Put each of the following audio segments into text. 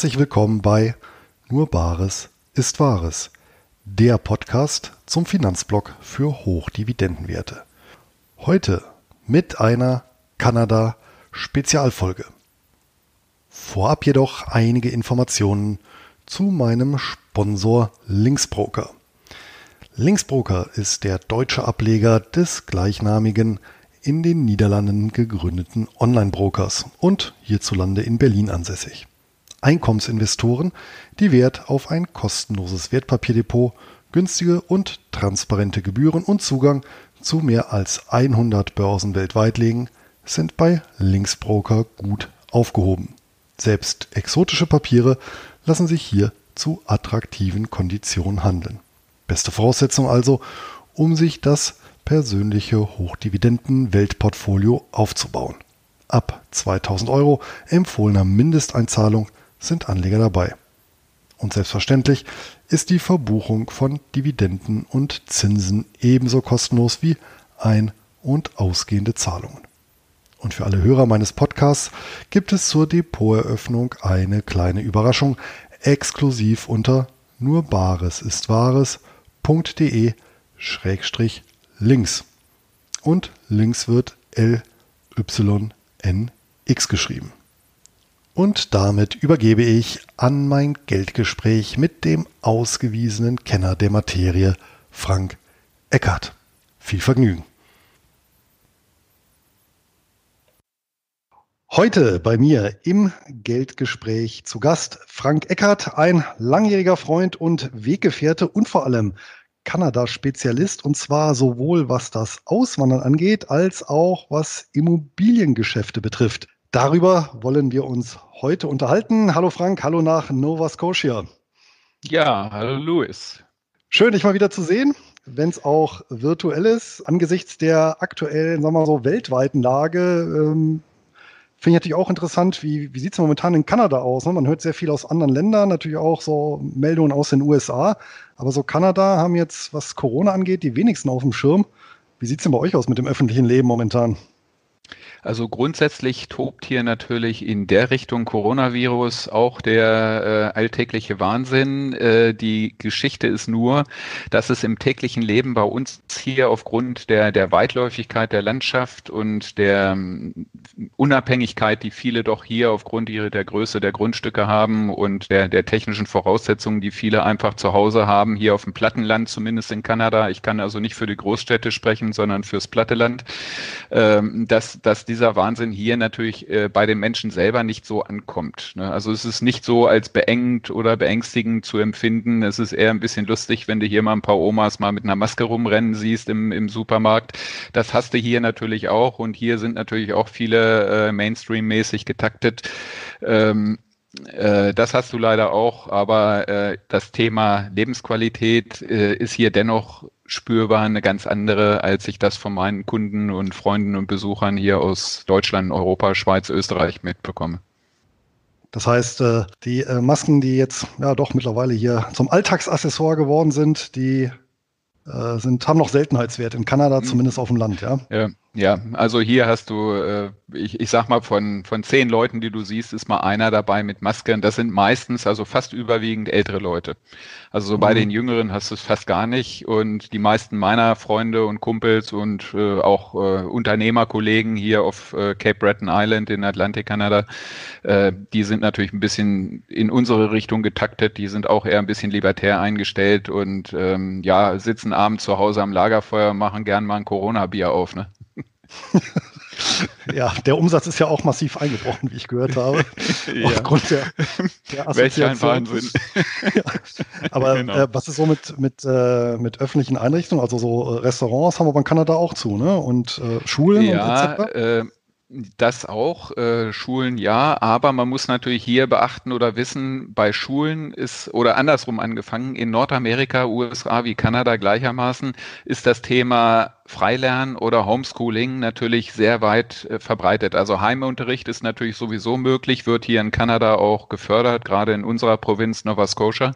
herzlich willkommen bei Nur Bares ist Wahres, der Podcast zum Finanzblock für Hochdividendenwerte. Heute mit einer Kanada-Spezialfolge. Vorab jedoch einige Informationen zu meinem Sponsor Linksbroker. Linksbroker ist der deutsche Ableger des gleichnamigen in den Niederlanden gegründeten Online-Brokers und hierzulande in Berlin ansässig. Einkommensinvestoren, die Wert auf ein kostenloses Wertpapierdepot, günstige und transparente Gebühren und Zugang zu mehr als 100 Börsen weltweit legen, sind bei Linksbroker gut aufgehoben. Selbst exotische Papiere lassen sich hier zu attraktiven Konditionen handeln. Beste Voraussetzung also, um sich das persönliche Hochdividenden-Weltportfolio aufzubauen. Ab 2000 Euro empfohlener Mindesteinzahlung sind Anleger dabei. Und selbstverständlich ist die Verbuchung von Dividenden und Zinsen ebenso kostenlos wie ein- und ausgehende Zahlungen. Und für alle Hörer meines Podcasts gibt es zur Depoteröffnung eine kleine Überraschung, exklusiv unter nur Bares ist Wahres.de Schrägstrich links. Und links wird L-Y-N-X geschrieben. Und damit übergebe ich an mein Geldgespräch mit dem ausgewiesenen Kenner der Materie, Frank Eckert. Viel Vergnügen. Heute bei mir im Geldgespräch zu Gast Frank Eckert, ein langjähriger Freund und Weggefährte und vor allem Kanada-Spezialist und zwar sowohl was das Auswandern angeht, als auch was Immobiliengeschäfte betrifft. Darüber wollen wir uns heute unterhalten. Hallo Frank, hallo nach Nova Scotia. Ja, hallo Louis. Schön, dich mal wieder zu sehen, wenn es auch virtuell ist. Angesichts der aktuellen, sagen wir mal so, weltweiten Lage ähm, Finde ich natürlich auch interessant, wie, wie sieht es momentan in Kanada aus? Ne? Man hört sehr viel aus anderen Ländern, natürlich auch so Meldungen aus den USA. Aber so Kanada haben jetzt, was Corona angeht, die wenigsten auf dem Schirm. Wie sieht es denn bei euch aus mit dem öffentlichen Leben momentan? Also grundsätzlich tobt hier natürlich in der Richtung Coronavirus auch der äh, alltägliche Wahnsinn. Äh, die Geschichte ist nur, dass es im täglichen Leben bei uns hier aufgrund der, der Weitläufigkeit der Landschaft und der um, Unabhängigkeit, die viele doch hier aufgrund ihrer, der Größe der Grundstücke haben und der, der technischen Voraussetzungen, die viele einfach zu Hause haben, hier auf dem Plattenland, zumindest in Kanada. Ich kann also nicht für die Großstädte sprechen, sondern fürs Platteland, ähm, dass, dass dieser Wahnsinn hier natürlich äh, bei den Menschen selber nicht so ankommt. Ne? Also es ist nicht so als beengend oder beängstigend zu empfinden. Es ist eher ein bisschen lustig, wenn du hier mal ein paar Omas mal mit einer Maske rumrennen siehst im, im Supermarkt. Das hast du hier natürlich auch und hier sind natürlich auch viele äh, Mainstream-mäßig getaktet. Ähm, äh, das hast du leider auch, aber äh, das Thema Lebensqualität äh, ist hier dennoch spürbar eine ganz andere, als ich das von meinen Kunden und Freunden und Besuchern hier aus Deutschland, Europa, Schweiz, Österreich mitbekomme. Das heißt, äh, die äh, Masken, die jetzt ja doch mittlerweile hier zum Alltagsaccessoire geworden sind, die äh, sind, haben noch Seltenheitswert in Kanada, mhm. zumindest auf dem Land, ja? Ja, ja. also hier hast du ich, ich sag mal, von, von zehn Leuten, die du siehst, ist mal einer dabei mit Maske. Und das sind meistens, also fast überwiegend ältere Leute. Also so bei mhm. den Jüngeren hast du es fast gar nicht. Und die meisten meiner Freunde und Kumpels und äh, auch äh, Unternehmerkollegen hier auf äh, Cape Breton Island in Atlantik, Kanada, äh, die sind natürlich ein bisschen in unsere Richtung getaktet. Die sind auch eher ein bisschen libertär eingestellt und ähm, ja, sitzen abends zu Hause am Lagerfeuer, machen gern mal ein Corona-Bier auf. Ne? ja, der Umsatz ist ja auch massiv eingebrochen, wie ich gehört habe. ja. Aufgrund der, der Assoziation. Ein Wahnsinn. ja. Aber genau. äh, was ist so mit, mit, äh, mit öffentlichen Einrichtungen? Also so äh, Restaurants haben wir in Kanada auch zu, ne? Und äh, Schulen ja, und etc. Das auch, äh, Schulen ja, aber man muss natürlich hier beachten oder wissen, bei Schulen ist, oder andersrum angefangen, in Nordamerika, USA wie Kanada gleichermaßen, ist das Thema Freilernen oder Homeschooling natürlich sehr weit äh, verbreitet. Also Heimunterricht ist natürlich sowieso möglich, wird hier in Kanada auch gefördert, gerade in unserer Provinz Nova Scotia.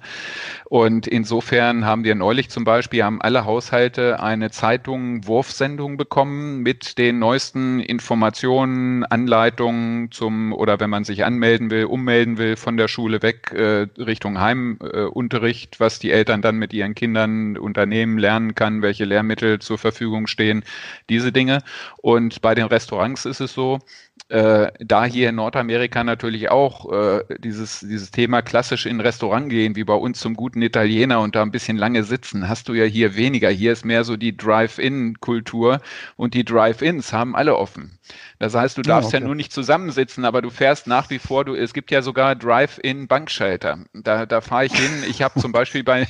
Und insofern haben wir neulich zum Beispiel, haben alle Haushalte eine Zeitung Wurfsendung bekommen mit den neuesten Informationen, Anleitungen zum, oder wenn man sich anmelden will, ummelden will, von der Schule weg äh, Richtung Heimunterricht, was die Eltern dann mit ihren Kindern unternehmen, lernen kann, welche Lehrmittel zur Verfügung stehen, diese Dinge. Und bei den Restaurants ist es so, äh, da hier in Nordamerika natürlich auch äh, dieses, dieses Thema klassisch in ein Restaurant gehen, wie bei uns zum guten Italiener und da ein bisschen lange sitzen, hast du ja hier weniger. Hier ist mehr so die Drive-In-Kultur und die Drive-Ins haben alle offen. Das heißt, du darfst ja, okay. ja nur nicht zusammensitzen, aber du fährst nach wie vor, du, es gibt ja sogar Drive-In-Bankschalter. Da, da fahre ich hin. Ich habe zum Beispiel bei,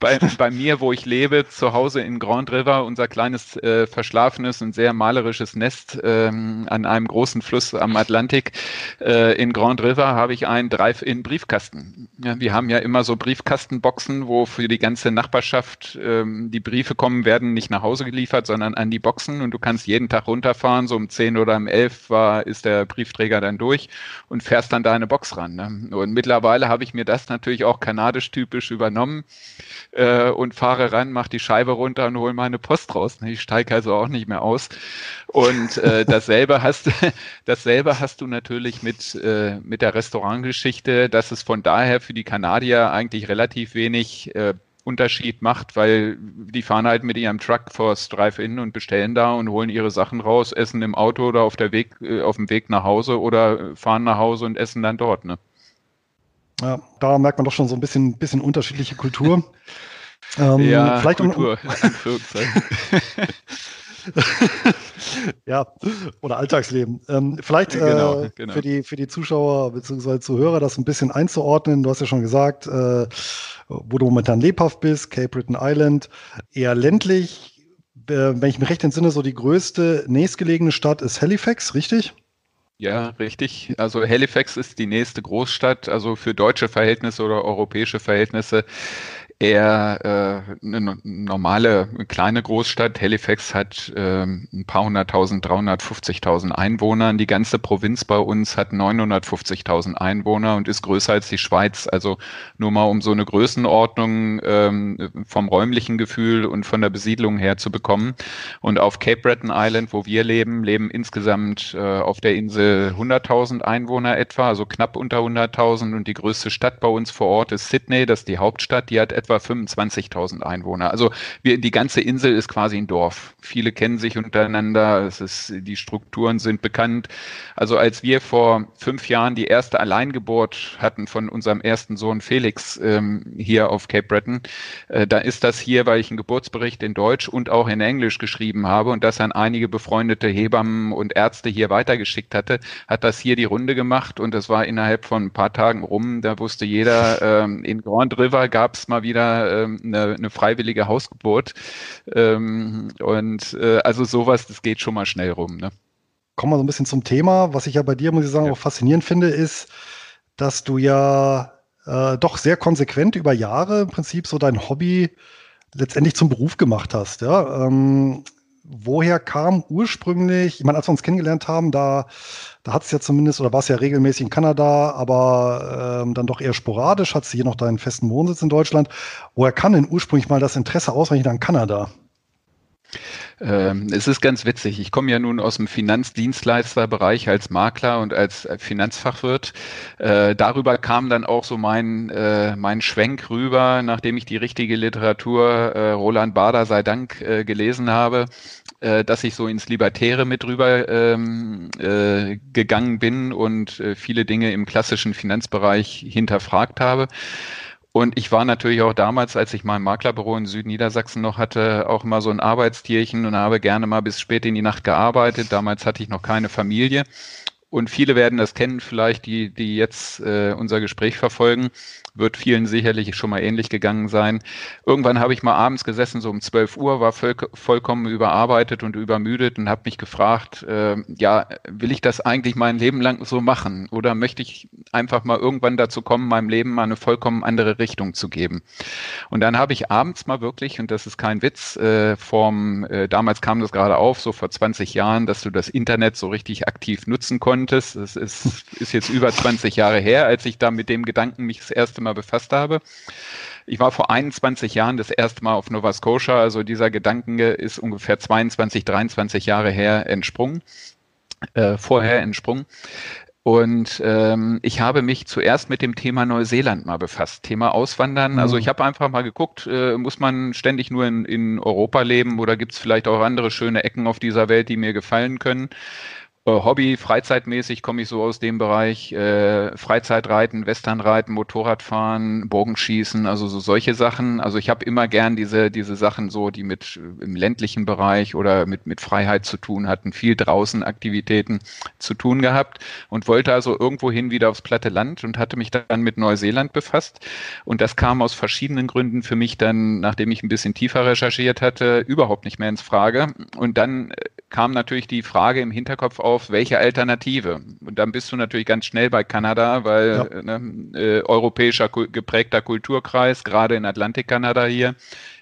bei, bei mir, wo ich lebe, zu Hause in Grand River, unser kleines äh, verschlafenes und sehr malerisches Nest ähm, an einem großen Fluss am Atlantik. Äh, in Grand River habe ich einen Drive-In-Briefkasten. Ja, wir haben ja immer so Briefkastenboxen, wo für die ganze Nachbarschaft ähm, die Briefe kommen, werden nicht nach Hause geliefert, sondern an die Boxen und du kannst jeden Tag runterfahren, so um 10 oder um 11 war, ist der Briefträger dann durch und fährst dann da eine Box ran. Ne? Und mittlerweile habe ich mir das natürlich auch kanadisch typisch übernommen äh, und fahre ran, mache die Scheibe runter und hole meine Post raus. Ne? Ich steige also auch nicht mehr aus. Und äh, dasselbe hast dasselbe hast du natürlich mit, äh, mit der Restaurantgeschichte, dass es von daher für die Kanadier eigentlich relativ wenig äh, Unterschied macht, weil die fahren halt mit ihrem Truck vors Drive-In und bestellen da und holen ihre Sachen raus, essen im Auto oder auf der Weg, äh, auf dem Weg nach Hause oder fahren nach Hause und essen dann dort, ne? Ja, da merkt man doch schon so ein bisschen, bisschen unterschiedliche Kultur. ähm, ja, vielleicht Kultur. Um, ja, oder Alltagsleben. Ähm, vielleicht genau, äh, genau. Für, die, für die Zuschauer bzw. Zuhörer das ein bisschen einzuordnen. Du hast ja schon gesagt, äh, wo du momentan lebhaft bist, Cape Breton Island, eher ländlich. Äh, wenn ich mich recht entsinne, so die größte nächstgelegene Stadt ist Halifax, richtig? Ja, richtig. Also Halifax ist die nächste Großstadt, also für deutsche Verhältnisse oder europäische Verhältnisse eher äh, eine normale kleine Großstadt. Halifax hat äh, ein paar hunderttausend, 350.000 Einwohner. Die ganze Provinz bei uns hat 950.000 Einwohner und ist größer als die Schweiz. Also nur mal um so eine Größenordnung ähm, vom räumlichen Gefühl und von der Besiedlung her zu bekommen. Und auf Cape Breton Island, wo wir leben, leben insgesamt äh, auf der Insel 100.000 Einwohner etwa, also knapp unter 100.000. Und die größte Stadt bei uns vor Ort ist Sydney, das ist die Hauptstadt. Die hat etwa etwa 25.000 Einwohner. Also wir, die ganze Insel ist quasi ein Dorf. Viele kennen sich untereinander. Es ist, die Strukturen sind bekannt. Also als wir vor fünf Jahren die erste Alleingeburt hatten von unserem ersten Sohn Felix ähm, hier auf Cape Breton, äh, da ist das hier, weil ich einen Geburtsbericht in Deutsch und auch in Englisch geschrieben habe und das an einige befreundete Hebammen und Ärzte hier weitergeschickt hatte, hat das hier die Runde gemacht und das war innerhalb von ein paar Tagen rum. Da wusste jeder, ähm, in Grand River gab es mal wieder wieder ähm, eine, eine freiwillige Hausgeburt. Ähm, und äh, also sowas, das geht schon mal schnell rum. Ne? Kommen wir so ein bisschen zum Thema. Was ich ja bei dir, muss ich sagen, ja. auch faszinierend finde, ist, dass du ja äh, doch sehr konsequent über Jahre im Prinzip so dein Hobby letztendlich zum Beruf gemacht hast. Ja? Ähm, woher kam ursprünglich, ich meine, als wir uns kennengelernt haben, da, da hat es ja zumindest, oder war es ja regelmäßig in Kanada, aber ähm, dann doch eher sporadisch, hat sie hier noch deinen festen Wohnsitz in Deutschland. Woher kam denn ursprünglich mal das Interesse ausreichend an Kanada? Ähm, es ist ganz witzig. Ich komme ja nun aus dem Finanzdienstleisterbereich als Makler und als Finanzfachwirt. Äh, darüber kam dann auch so mein, äh, mein Schwenk rüber, nachdem ich die richtige Literatur äh, Roland Bader sei Dank äh, gelesen habe, äh, dass ich so ins Libertäre mit rüber ähm, äh, gegangen bin und viele Dinge im klassischen Finanzbereich hinterfragt habe. Und ich war natürlich auch damals, als ich mein Maklerbüro in Südniedersachsen noch hatte, auch immer so ein Arbeitstierchen und habe gerne mal bis spät in die Nacht gearbeitet. Damals hatte ich noch keine Familie. Und viele werden das kennen, vielleicht die, die jetzt äh, unser Gespräch verfolgen, wird vielen sicherlich schon mal ähnlich gegangen sein. Irgendwann habe ich mal abends gesessen, so um 12 Uhr, war voll, vollkommen überarbeitet und übermüdet und habe mich gefragt, äh, ja, will ich das eigentlich mein Leben lang so machen oder möchte ich einfach mal irgendwann dazu kommen, meinem Leben mal eine vollkommen andere Richtung zu geben? Und dann habe ich abends mal wirklich, und das ist kein Witz, äh, vom, äh, damals kam das gerade auf, so vor 20 Jahren, dass du das Internet so richtig aktiv nutzen konntest konntest. Das ist, ist jetzt über 20 Jahre her, als ich da mit dem Gedanken mich das erste Mal befasst habe. Ich war vor 21 Jahren das erste Mal auf Nova Scotia, also dieser Gedanke ist ungefähr 22, 23 Jahre her entsprungen, äh, vorher entsprungen. Und ähm, ich habe mich zuerst mit dem Thema Neuseeland mal befasst, Thema Auswandern. Also mhm. Also ich habe einfach mal geguckt, äh, muss man ständig nur in, in Europa leben oder gibt es vielleicht auch andere schöne Ecken auf dieser Welt, die mir gefallen können? Äh, Hobby, freizeitmäßig komme ich so aus dem Bereich äh, Freizeitreiten, Westernreiten, Motorradfahren, Bogenschießen, also so solche Sachen. Also ich habe immer gern diese diese Sachen so, die mit äh, im ländlichen Bereich oder mit mit Freiheit zu tun hatten, viel draußen Aktivitäten zu tun gehabt und wollte also irgendwohin wieder aufs platte Land und hatte mich dann mit Neuseeland befasst und das kam aus verschiedenen Gründen für mich dann, nachdem ich ein bisschen tiefer recherchiert hatte, überhaupt nicht mehr ins Frage und dann äh, kam natürlich die Frage im Hinterkopf auf, welche Alternative? Und dann bist du natürlich ganz schnell bei Kanada, weil ja. ne, äh, europäischer geprägter Kulturkreis, gerade in Atlantik-Kanada hier.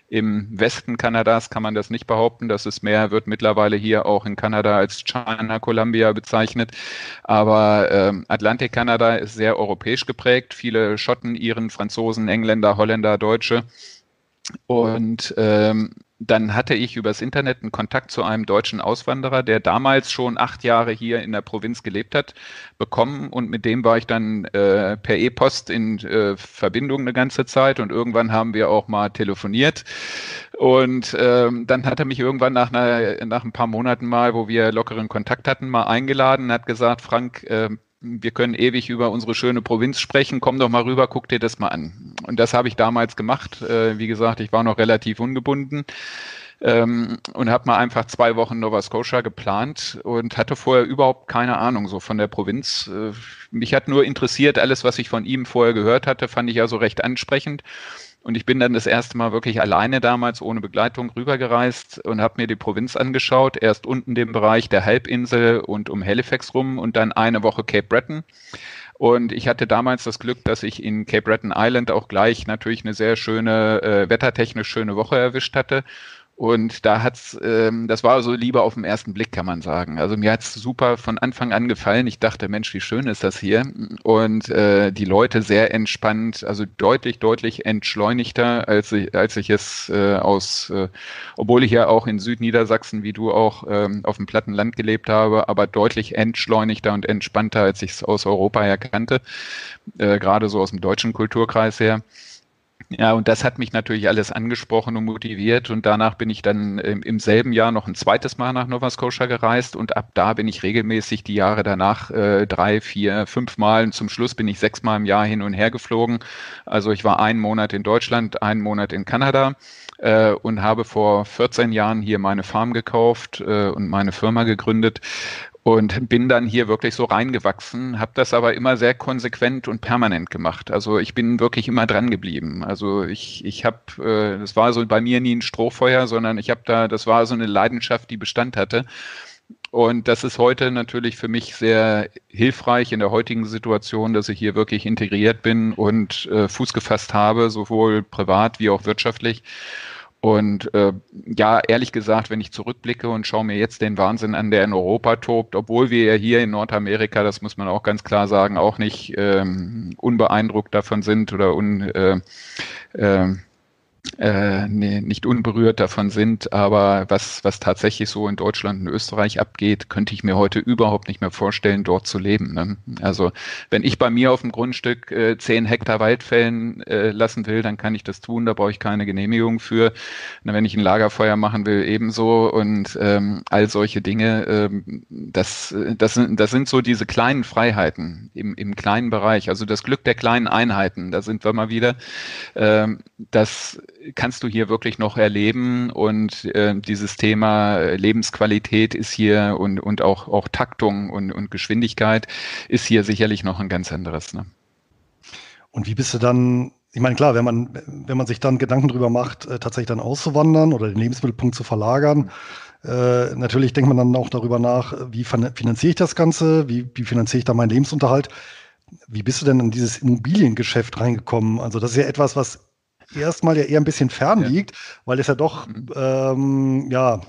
Im Westen Kanadas kann man das nicht behaupten. Das ist mehr, wird mittlerweile hier auch in Kanada als China Columbia bezeichnet. Aber ähm, Atlantik-Kanada ist sehr europäisch geprägt. Viele Schotten, Iren, Franzosen, Engländer, Holländer, Deutsche. Und ähm, dann hatte ich übers Internet einen Kontakt zu einem deutschen Auswanderer, der damals schon acht Jahre hier in der Provinz gelebt hat, bekommen. Und mit dem war ich dann äh, per E-Post in äh, Verbindung eine ganze Zeit. Und irgendwann haben wir auch mal telefoniert. Und ähm, dann hat er mich irgendwann nach, einer, nach ein paar Monaten mal, wo wir lockeren Kontakt hatten, mal eingeladen und hat gesagt, Frank, äh, wir können ewig über unsere schöne Provinz sprechen, komm doch mal rüber, guck dir das mal an. Und das habe ich damals gemacht. Äh, wie gesagt, ich war noch relativ ungebunden ähm, und habe mal einfach zwei Wochen Nova Scotia geplant und hatte vorher überhaupt keine Ahnung so von der Provinz. Äh, mich hat nur interessiert, alles, was ich von ihm vorher gehört hatte, fand ich ja so recht ansprechend. Und ich bin dann das erste Mal wirklich alleine damals ohne Begleitung rübergereist und habe mir die Provinz angeschaut. Erst unten den Bereich der Halbinsel und um Halifax rum und dann eine Woche Cape Breton. Und ich hatte damals das Glück, dass ich in Cape Breton Island auch gleich natürlich eine sehr schöne, äh, wettertechnisch schöne Woche erwischt hatte und da hat's, ähm, das war so lieber auf den ersten Blick, kann man sagen. Also mir hat's super von Anfang an gefallen. Ich dachte, Mensch, wie schön ist das hier. Und äh, die Leute sehr entspannt, also deutlich, deutlich entschleunigter, als ich, als ich es äh, aus, äh, obwohl ich ja auch in Südniedersachsen, wie du auch, ähm, auf dem platten Land gelebt habe, aber deutlich entschleunigter und entspannter, als ich es aus Europa her kannte, äh, gerade so aus dem deutschen Kulturkreis her. Ja, und das hat mich natürlich alles angesprochen und motiviert. Und danach bin ich dann im, im, selben Jahr noch ein zweites Mal nach Nova Scotia gereist. Und ab da bin ich regelmäßig die Jahre danach äh, drei, vier, fünf Mal. Und zum Schluss bin ich sechs Mal im Jahr hin und her geflogen. Also ich war einen Monat in Deutschland, einen Monat in Kanada äh, und habe vor 14 Jahren hier meine Farm gekauft äh, und meine Firma gegründet und bin dann hier wirklich so reingewachsen, habe das aber immer sehr konsequent und permanent gemacht. Also ich bin wirklich immer dran geblieben. Also ich ich habe, äh, das war so bei mir nie ein Strohfeuer, sondern ich habe da, das war so eine Leidenschaft, die Bestand hatte. Und das ist heute natürlich für mich sehr hilfreich in der heutigen Situation, dass ich hier wirklich integriert bin und äh, Fuß gefasst habe, sowohl privat wie auch wirtschaftlich. Und äh, ja, ehrlich gesagt, wenn ich zurückblicke und schaue mir jetzt den Wahnsinn an, der in Europa tobt, obwohl wir ja hier in Nordamerika, das muss man auch ganz klar sagen, auch nicht ähm, unbeeindruckt davon sind oder un, äh, äh, äh, nicht unberührt davon sind. Aber was, was tatsächlich so in Deutschland und Österreich abgeht, könnte ich mir heute überhaupt nicht mehr vorstellen, dort zu leben. Ne? Also wenn ich bei mir auf dem Grundstück äh, 10 Hektar Wald fällen äh, lassen will, dann kann ich das tun. Da brauche ich keine Genehmigung für. Na, wenn ich ein Lagerfeuer machen will, ebenso. Und ähm, all solche Dinge, ähm, das, das, sind, das sind so diese kleinen Freiheiten im, im kleinen Bereich. Also das Glück der kleinen Einheiten. Da sind wir mal wieder. Ähm, das kannst du hier wirklich noch erleben und äh, dieses Thema Lebensqualität ist hier und, und auch, auch Taktung und, und Geschwindigkeit ist hier sicherlich noch ein ganz anderes. Ne? Und wie bist du dann, ich meine, klar, wenn man, wenn man sich dann Gedanken darüber macht, äh, tatsächlich dann auszuwandern oder den Lebensmittelpunkt zu verlagern, äh, natürlich denkt man dann auch darüber nach, wie finanziere ich das Ganze, wie, wie finanziere ich da meinen Lebensunterhalt. Wie bist du denn in dieses Immobiliengeschäft reingekommen? Also das ist ja etwas, was erstmal ja eher ein bisschen fern ja. liegt, weil es ja doch mhm. ähm, ja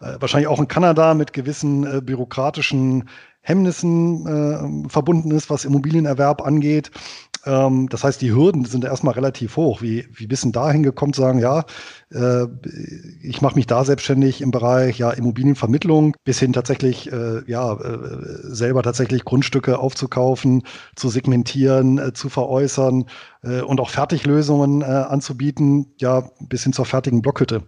äh, wahrscheinlich auch in Kanada mit gewissen äh, bürokratischen Hemmnissen äh, verbunden ist, was Immobilienerwerb angeht. Ähm, das heißt, die Hürden sind erstmal relativ hoch. Wie, wie bist du da hingekommen zu sagen, ja, äh, ich mache mich da selbstständig im Bereich ja, Immobilienvermittlung bis hin tatsächlich äh, ja, äh, selber tatsächlich Grundstücke aufzukaufen, zu segmentieren, äh, zu veräußern äh, und auch Fertiglösungen äh, anzubieten, ja, bis hin zur fertigen Blockhütte.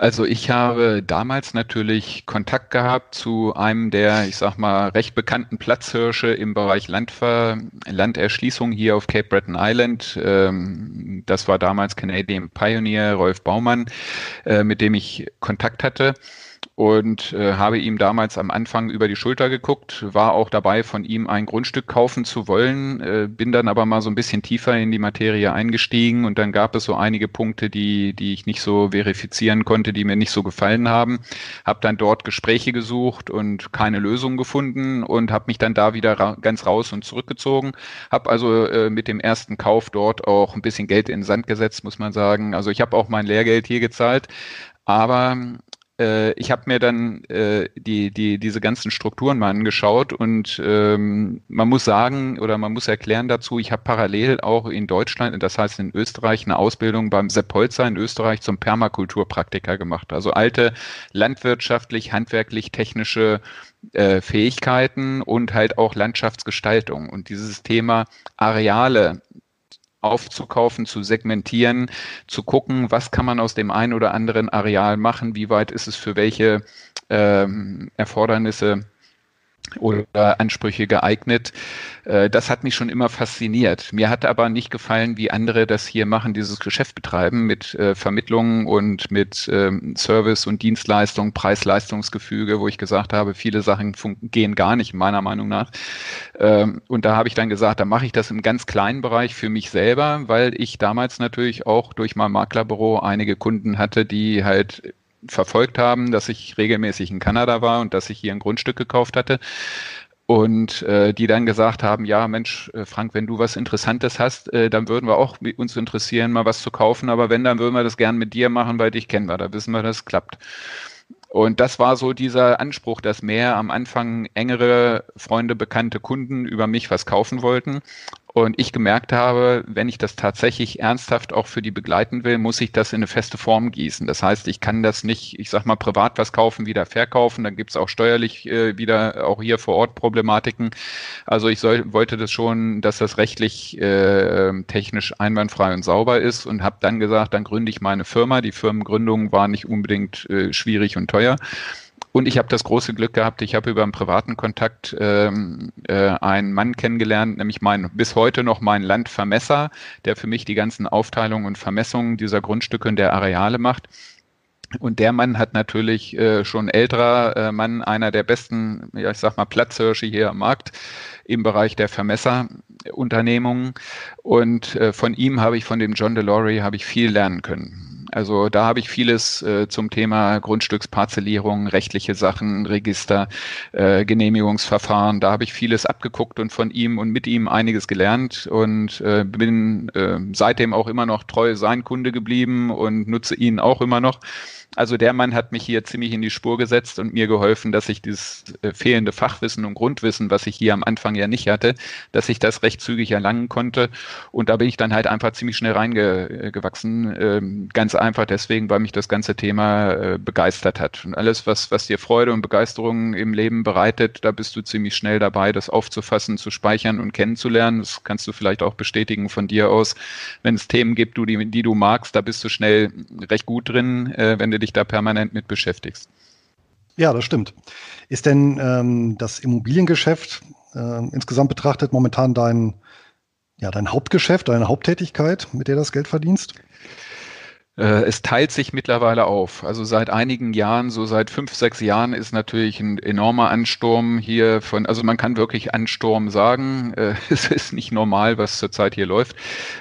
Also ich habe damals natürlich Kontakt gehabt zu einem der, ich sag mal, recht bekannten Platzhirsche im Bereich Landver Landerschließung hier auf Cape Breton Island. Ähm, das war damals Canadian Pioneer Rolf Baumann, äh, mit dem ich Kontakt hatte und äh, habe ihm damals am Anfang über die Schulter geguckt, war auch dabei, von ihm ein Grundstück kaufen zu wollen, äh, bin dann aber mal so ein bisschen tiefer in die Materie eingestiegen und dann gab es so einige Punkte, die, die ich nicht so verifizieren konnte, die mir nicht so gefallen haben, habe dann dort Gespräche gesucht und keine Lösung gefunden und habe mich dann da wieder ra ganz raus und zurückgezogen, habe also äh, mit dem ersten Kauf dort auch ein bisschen Geld in den Sand gesetzt, muss man sagen. Also ich habe auch mein Lehrgeld hier gezahlt, aber äh, ich habe mir dann äh, die, die, diese ganzen Strukturen mal angeschaut und ähm, man muss sagen oder man muss erklären dazu, ich habe parallel auch in Deutschland, das heißt in Österreich, eine Ausbildung beim Sepp Holzer in Österreich zum Permakulturpraktiker gemacht. Also alte landwirtschaftlich, handwerklich, technische äh, Fähigkeiten und halt auch Landschaftsgestaltung. Und dieses Thema Areale aufzukaufen, zu segmentieren, zu gucken, was kann man aus dem einen oder anderen Areal machen, wie weit ist es für welche ähm, Erfordernisse oder Ansprüche geeignet. Äh, das hat mich schon immer fasziniert. Mir hat aber nicht gefallen, wie andere das hier machen, dieses Geschäft betreiben mit äh, Vermittlungen und mit ähm, Service und Dienstleistung, Preis-Leistungsgefüge, wo ich gesagt habe, viele Sachen gehen gar nicht, meiner Meinung nach. Ähm, und da habe ich dann gesagt, da mache ich das im ganz kleinen Bereich für mich selber, weil ich damals natürlich auch durch mein Maklerbüro einige Kunden hatte, die halt verfolgt haben, dass ich regelmäßig in Kanada war und dass ich hier ein Grundstück gekauft hatte. Und äh, die dann gesagt haben, ja Mensch, äh, Frank, wenn du was Interessantes hast, äh, dann würden wir auch uns interessieren, mal was zu kaufen. Aber wenn, dann würden wir das gern mit dir machen, weil dich kennen wir. Da wissen wir, dass es klappt. Und das war so dieser Anspruch, dass mehr am Anfang engere Freunde, bekannte Kunden über mich was kaufen wollten. Und ich gemerkt habe, wenn ich das tatsächlich ernsthaft auch für die begleiten will, muss ich das in eine feste Form gießen. Das heißt, ich kann das nicht, ich sag mal, privat was kaufen, wieder verkaufen. Dann gibt's auch steuerlich äh, wieder auch hier vor Ort Problematiken. Also ich soll, wollte das schon, dass das rechtlich äh, technisch einwandfrei und sauber ist und habe dann gesagt, dann gründe ich meine Firma. Die Firmengründung war nicht unbedingt äh, schwierig und teuer. Und ich habe das große Glück gehabt, ich habe über einen privaten Kontakt ähm, äh, einen Mann kennengelernt, nämlich mein bis heute noch mein Landvermesser, der für mich die ganzen Aufteilungen und Vermessungen dieser Grundstücke und der Areale macht. Und der Mann hat natürlich äh, schon älterer äh, Mann, einer der besten, ja, ich sag mal, Platzhirsche hier am Markt im Bereich der Vermesserunternehmungen. Und äh, von ihm habe ich, von dem John DeLory, habe ich viel lernen können. Also da habe ich vieles äh, zum Thema Grundstücksparzellierung, rechtliche Sachen, Register, äh, Genehmigungsverfahren. Da habe ich vieles abgeguckt und von ihm und mit ihm einiges gelernt und äh, bin äh, seitdem auch immer noch treu sein Kunde geblieben und nutze ihn auch immer noch. Also der Mann hat mich hier ziemlich in die Spur gesetzt und mir geholfen, dass ich dieses äh, fehlende Fachwissen und Grundwissen, was ich hier am Anfang ja nicht hatte, dass ich das recht zügig erlangen konnte. Und da bin ich dann halt einfach ziemlich schnell reingewachsen. Ähm, ganz einfach deswegen, weil mich das ganze Thema äh, begeistert hat. Und alles, was, was dir Freude und Begeisterung im Leben bereitet, da bist du ziemlich schnell dabei, das aufzufassen, zu speichern und kennenzulernen. Das kannst du vielleicht auch bestätigen von dir aus. Wenn es Themen gibt, die, die du magst, da bist du schnell recht gut drin, äh, wenn du dich da permanent mit beschäftigst. Ja, das stimmt. Ist denn ähm, das Immobiliengeschäft äh, insgesamt betrachtet momentan dein, ja, dein Hauptgeschäft, deine Haupttätigkeit, mit der das Geld verdienst? Äh, es teilt sich mittlerweile auf. Also seit einigen Jahren, so seit fünf, sechs Jahren ist natürlich ein enormer Ansturm hier von, also man kann wirklich Ansturm sagen. Äh, es ist nicht normal, was zurzeit hier läuft.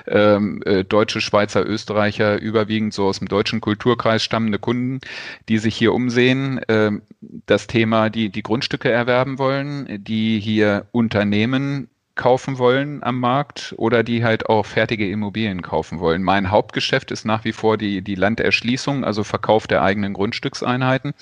Ähm, äh, deutsche, Schweizer, Österreicher, überwiegend so aus dem deutschen Kulturkreis stammende Kunden, die sich hier umsehen, ähm, das Thema, die die Grundstücke erwerben wollen, die hier Unternehmen kaufen wollen am Markt oder die halt auch fertige Immobilien kaufen wollen. Mein Hauptgeschäft ist nach wie vor die, die Landerschließung, also Verkauf der eigenen Grundstückseinheiten.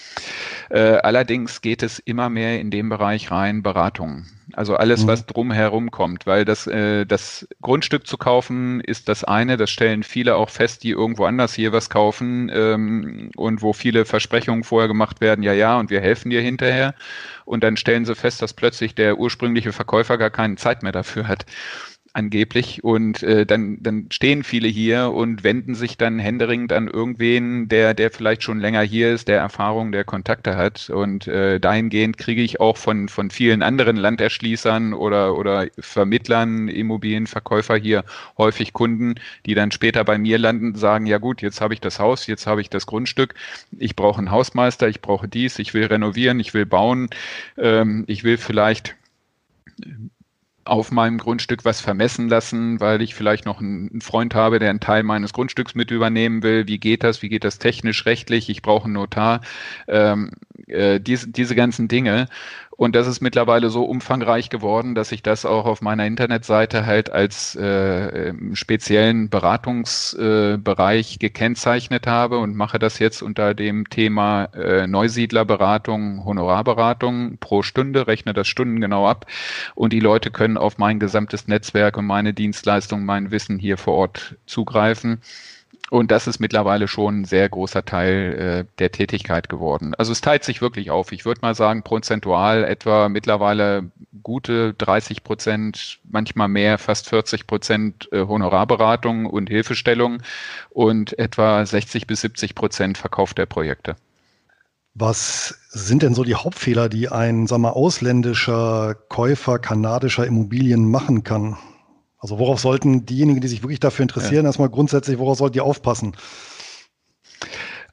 Äh, allerdings geht es immer mehr in den Bereich rein Beratungen. Also alles, mhm. was drumherum kommt, weil das, äh, das Grundstück zu kaufen ist das eine, das stellen viele auch fest, die irgendwo anders hier was kaufen ähm, und wo viele Versprechungen vorher gemacht werden, ja, ja, und wir helfen dir hinterher. Und dann stellen sie fest, dass plötzlich der ursprüngliche Verkäufer gar keine Zeit mehr dafür hat angeblich. Und äh, dann, dann stehen viele hier und wenden sich dann händeringend an irgendwen, der, der vielleicht schon länger hier ist, der Erfahrung, der Kontakte hat. Und äh, dahingehend kriege ich auch von, von vielen anderen Landerschließern oder, oder Vermittlern, Immobilienverkäufer hier häufig Kunden, die dann später bei mir landen, sagen, ja gut, jetzt habe ich das Haus, jetzt habe ich das Grundstück, ich brauche einen Hausmeister, ich brauche dies, ich will renovieren, ich will bauen, ähm, ich will vielleicht auf meinem Grundstück was vermessen lassen, weil ich vielleicht noch einen Freund habe, der einen Teil meines Grundstücks mit übernehmen will. Wie geht das? Wie geht das technisch, rechtlich? Ich brauche einen Notar. Ähm, äh, diese, diese ganzen Dinge. Und das ist mittlerweile so umfangreich geworden, dass ich das auch auf meiner Internetseite halt als äh, speziellen Beratungsbereich äh, gekennzeichnet habe und mache das jetzt unter dem Thema äh, Neusiedlerberatung, Honorarberatung pro Stunde, rechne das Stunden genau ab und die Leute können auf mein gesamtes Netzwerk und meine Dienstleistungen, mein Wissen hier vor Ort zugreifen. Und das ist mittlerweile schon ein sehr großer Teil äh, der Tätigkeit geworden. Also es teilt sich wirklich auf. Ich würde mal sagen, prozentual etwa mittlerweile gute 30 Prozent, manchmal mehr, fast 40 Prozent äh, Honorarberatung und Hilfestellung und etwa 60 bis 70 Prozent Verkauf der Projekte. Was sind denn so die Hauptfehler, die ein sag mal, ausländischer Käufer kanadischer Immobilien machen kann? Also worauf sollten diejenigen, die sich wirklich dafür interessieren, ja. erstmal grundsätzlich, worauf sollten die aufpassen?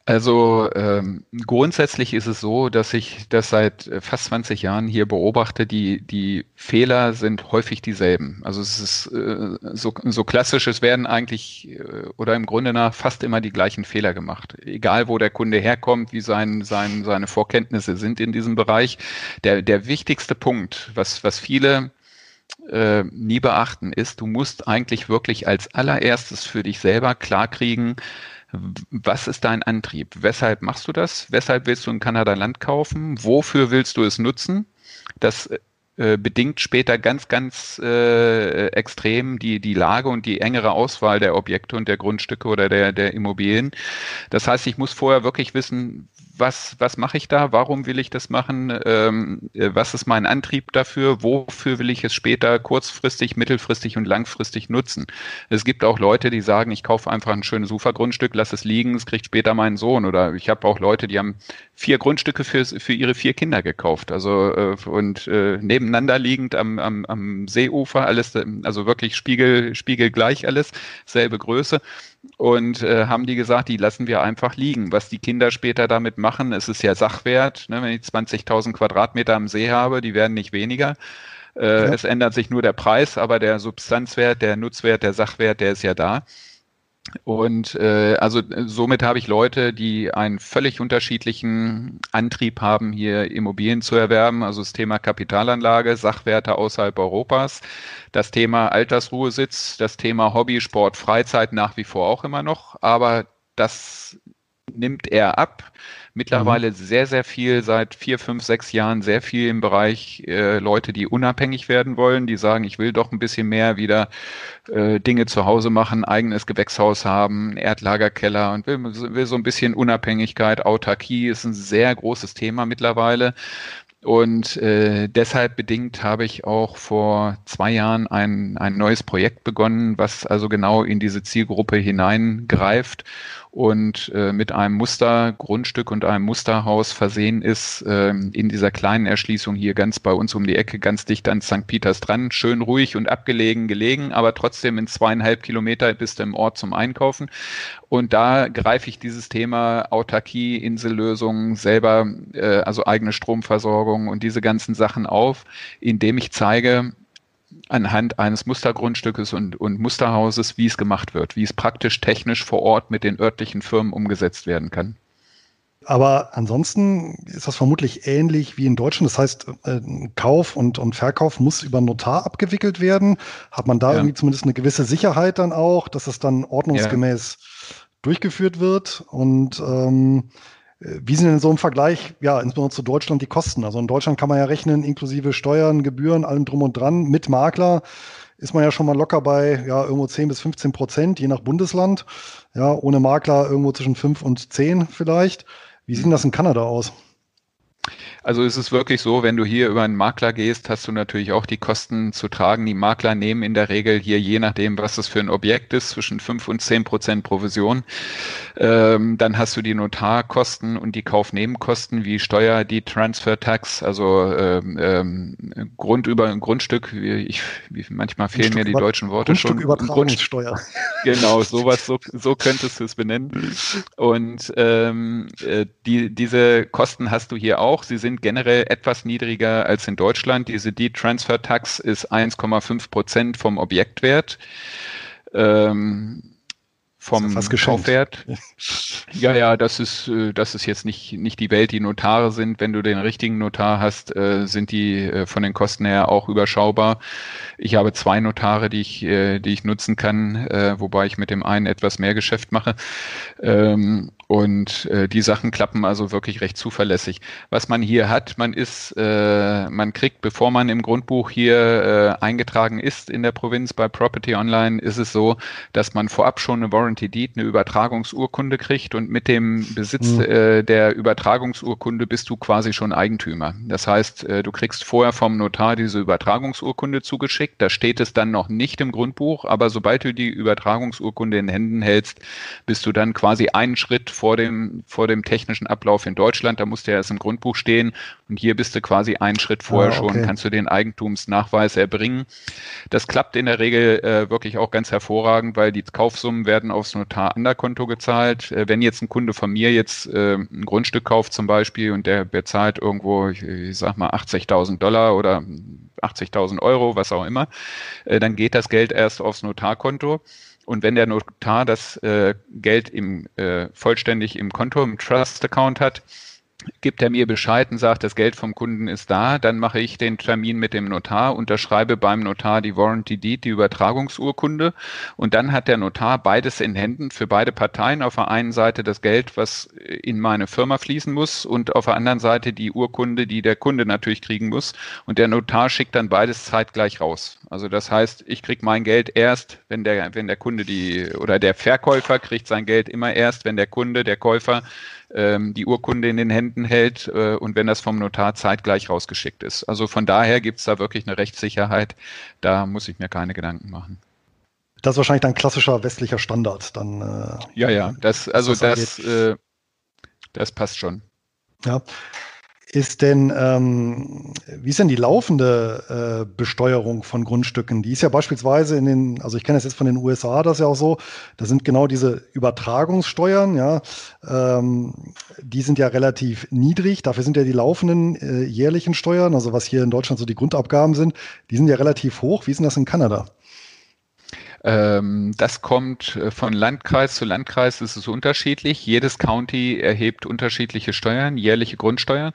Also ähm, grundsätzlich ist es so, dass ich das seit äh, fast 20 Jahren hier beobachte. Die, die Fehler sind häufig dieselben. Also es ist äh, so, so klassisch, es werden eigentlich äh, oder im Grunde nach fast immer die gleichen Fehler gemacht. Egal wo der Kunde herkommt, wie sein, sein, seine Vorkenntnisse sind in diesem Bereich. Der, der wichtigste Punkt, was, was viele äh, nie beachten, ist, du musst eigentlich wirklich als allererstes für dich selber klarkriegen, was ist dein Antrieb? Weshalb machst du das? Weshalb willst du in Kanada Land kaufen? Wofür willst du es nutzen? Das äh, bedingt später ganz, ganz äh, extrem die, die Lage und die engere Auswahl der Objekte und der Grundstücke oder der, der Immobilien. Das heißt, ich muss vorher wirklich wissen, was, was mache ich da, warum will ich das machen, ähm, äh, was ist mein Antrieb dafür, wofür will ich es später kurzfristig, mittelfristig und langfristig nutzen. Es gibt auch Leute, die sagen, ich kaufe einfach ein schönes Ufergrundstück, lass es liegen, es kriegt später mein Sohn. Oder ich habe auch Leute, die haben vier Grundstücke für, für ihre vier Kinder gekauft. Also äh, und äh, nebeneinander liegend am, am, am Seeufer, alles, also wirklich spiegel, spiegelgleich alles, selbe Größe und äh, haben die gesagt, die lassen wir einfach liegen. Was die Kinder später damit machen, es ist ja Sachwert. Ne? Wenn ich 20.000 Quadratmeter am See habe, die werden nicht weniger. Äh, ja. Es ändert sich nur der Preis, aber der Substanzwert, der Nutzwert, der Sachwert, der ist ja da. Und äh, also somit habe ich Leute, die einen völlig unterschiedlichen Antrieb haben, hier Immobilien zu erwerben. Also das Thema Kapitalanlage, Sachwerte außerhalb Europas, das Thema Altersruhesitz, das Thema Hobby, Sport, Freizeit nach wie vor auch immer noch. Aber das nimmt er ab. Mittlerweile mhm. sehr, sehr viel, seit vier, fünf, sechs Jahren sehr viel im Bereich äh, Leute, die unabhängig werden wollen, die sagen, ich will doch ein bisschen mehr wieder äh, Dinge zu Hause machen, eigenes Gewächshaus haben, Erdlagerkeller und will, will so ein bisschen Unabhängigkeit, Autarkie ist ein sehr großes Thema mittlerweile. Und äh, deshalb bedingt habe ich auch vor zwei Jahren ein, ein neues Projekt begonnen, was also genau in diese Zielgruppe hineingreift und äh, mit einem Mustergrundstück und einem Musterhaus versehen ist, äh, in dieser kleinen Erschließung hier ganz bei uns um die Ecke, ganz dicht an St. Peters dran, schön ruhig und abgelegen gelegen, aber trotzdem in zweieinhalb Kilometer bist du im Ort zum Einkaufen. Und da greife ich dieses Thema Autarkie, Insellösungen, selber, äh, also eigene Stromversorgung und diese ganzen Sachen auf, indem ich zeige, anhand eines Mustergrundstückes und, und Musterhauses, wie es gemacht wird, wie es praktisch technisch vor Ort mit den örtlichen Firmen umgesetzt werden kann. Aber ansonsten ist das vermutlich ähnlich wie in Deutschland. Das heißt, äh, Kauf und, und Verkauf muss über Notar abgewickelt werden. Hat man da ja. irgendwie zumindest eine gewisse Sicherheit dann auch, dass es dann ordnungsgemäß ja. durchgeführt wird? Und ähm, wie sind denn so im Vergleich, ja, insbesondere zu Deutschland die Kosten? Also in Deutschland kann man ja rechnen, inklusive Steuern, Gebühren, allem drum und dran. Mit Makler ist man ja schon mal locker bei, ja, irgendwo 10 bis 15 Prozent, je nach Bundesland. Ja, ohne Makler irgendwo zwischen 5 und 10 vielleicht. Wie sieht das in Kanada aus? Also es ist wirklich so, wenn du hier über einen Makler gehst, hast du natürlich auch die Kosten zu tragen. Die Makler nehmen in der Regel hier, je nachdem, was es für ein Objekt ist, zwischen 5 und 10 Prozent Provision. Ähm, dann hast du die Notarkosten und die Kaufnebenkosten wie Steuer, die Transfer Tax, also ähm, ähm, Grund über ein Grundstück. Ich, manchmal fehlen mir die deutschen Worte Grundstück schon. Übertragungssteuer. genau, sowas, so, so könntest du es benennen. Und ähm, äh, die, diese Kosten hast du hier auch. Sie sind generell etwas niedriger als in Deutschland. Diese D-Transfer Tax ist 1,5 Prozent vom Objektwert. Ähm, vom Kaufwert. Ja, ja, das ist, äh, das ist jetzt nicht, nicht die Welt, die Notare sind. Wenn du den richtigen Notar hast, äh, sind die äh, von den Kosten her auch überschaubar. Ich habe zwei Notare, die ich, die ich nutzen kann, wobei ich mit dem einen etwas mehr Geschäft mache. Und äh, die Sachen klappen also wirklich recht zuverlässig. Was man hier hat, man ist, äh, man kriegt, bevor man im Grundbuch hier äh, eingetragen ist in der Provinz bei Property Online, ist es so, dass man vorab schon eine Warranty Deed, eine Übertragungsurkunde kriegt und mit dem Besitz mhm. äh, der Übertragungsurkunde bist du quasi schon Eigentümer. Das heißt, äh, du kriegst vorher vom Notar diese Übertragungsurkunde zugeschickt. Da steht es dann noch nicht im Grundbuch, aber sobald du die Übertragungsurkunde in Händen hältst, bist du dann quasi einen Schritt vor dem, vor dem technischen Ablauf in Deutschland. Da musste ja erst im Grundbuch stehen. Und hier bist du quasi einen Schritt vorher ah, okay. schon, kannst du den Eigentumsnachweis erbringen. Das klappt in der Regel äh, wirklich auch ganz hervorragend, weil die Kaufsummen werden aufs Notar-Anderkonto gezahlt. Äh, wenn jetzt ein Kunde von mir jetzt äh, ein Grundstück kauft zum Beispiel und der bezahlt irgendwo, ich, ich sag mal 80.000 Dollar oder 80.000 Euro, was auch immer, äh, dann geht das Geld erst aufs Notarkonto. Und wenn der Notar das äh, Geld im, äh, vollständig im Konto, im Trust-Account hat, gibt er mir Bescheid und sagt, das Geld vom Kunden ist da, dann mache ich den Termin mit dem Notar, unterschreibe beim Notar die Warranty Deed, die Übertragungsurkunde und dann hat der Notar beides in Händen für beide Parteien. Auf der einen Seite das Geld, was in meine Firma fließen muss und auf der anderen Seite die Urkunde, die der Kunde natürlich kriegen muss und der Notar schickt dann beides zeitgleich raus. Also das heißt, ich kriege mein Geld erst, wenn der, wenn der Kunde die oder der Verkäufer kriegt sein Geld immer erst, wenn der Kunde, der Käufer ähm, die Urkunde in den Händen hält äh, und wenn das vom Notar zeitgleich rausgeschickt ist. Also von daher gibt es da wirklich eine Rechtssicherheit. Da muss ich mir keine Gedanken machen. Das ist wahrscheinlich dann klassischer westlicher Standard. Dann, äh, ja, ja, das, also das, das, äh, das passt schon. Ja ist denn, ähm, wie ist denn die laufende äh, Besteuerung von Grundstücken? Die ist ja beispielsweise in den, also ich kenne das jetzt von den USA, das ist ja auch so, da sind genau diese Übertragungssteuern, ja, ähm, die sind ja relativ niedrig. Dafür sind ja die laufenden äh, jährlichen Steuern, also was hier in Deutschland so die Grundabgaben sind, die sind ja relativ hoch. Wie ist denn das in Kanada? Ähm, das kommt äh, von Landkreis zu Landkreis, ist es unterschiedlich. Jedes County erhebt unterschiedliche Steuern, jährliche Grundsteuern.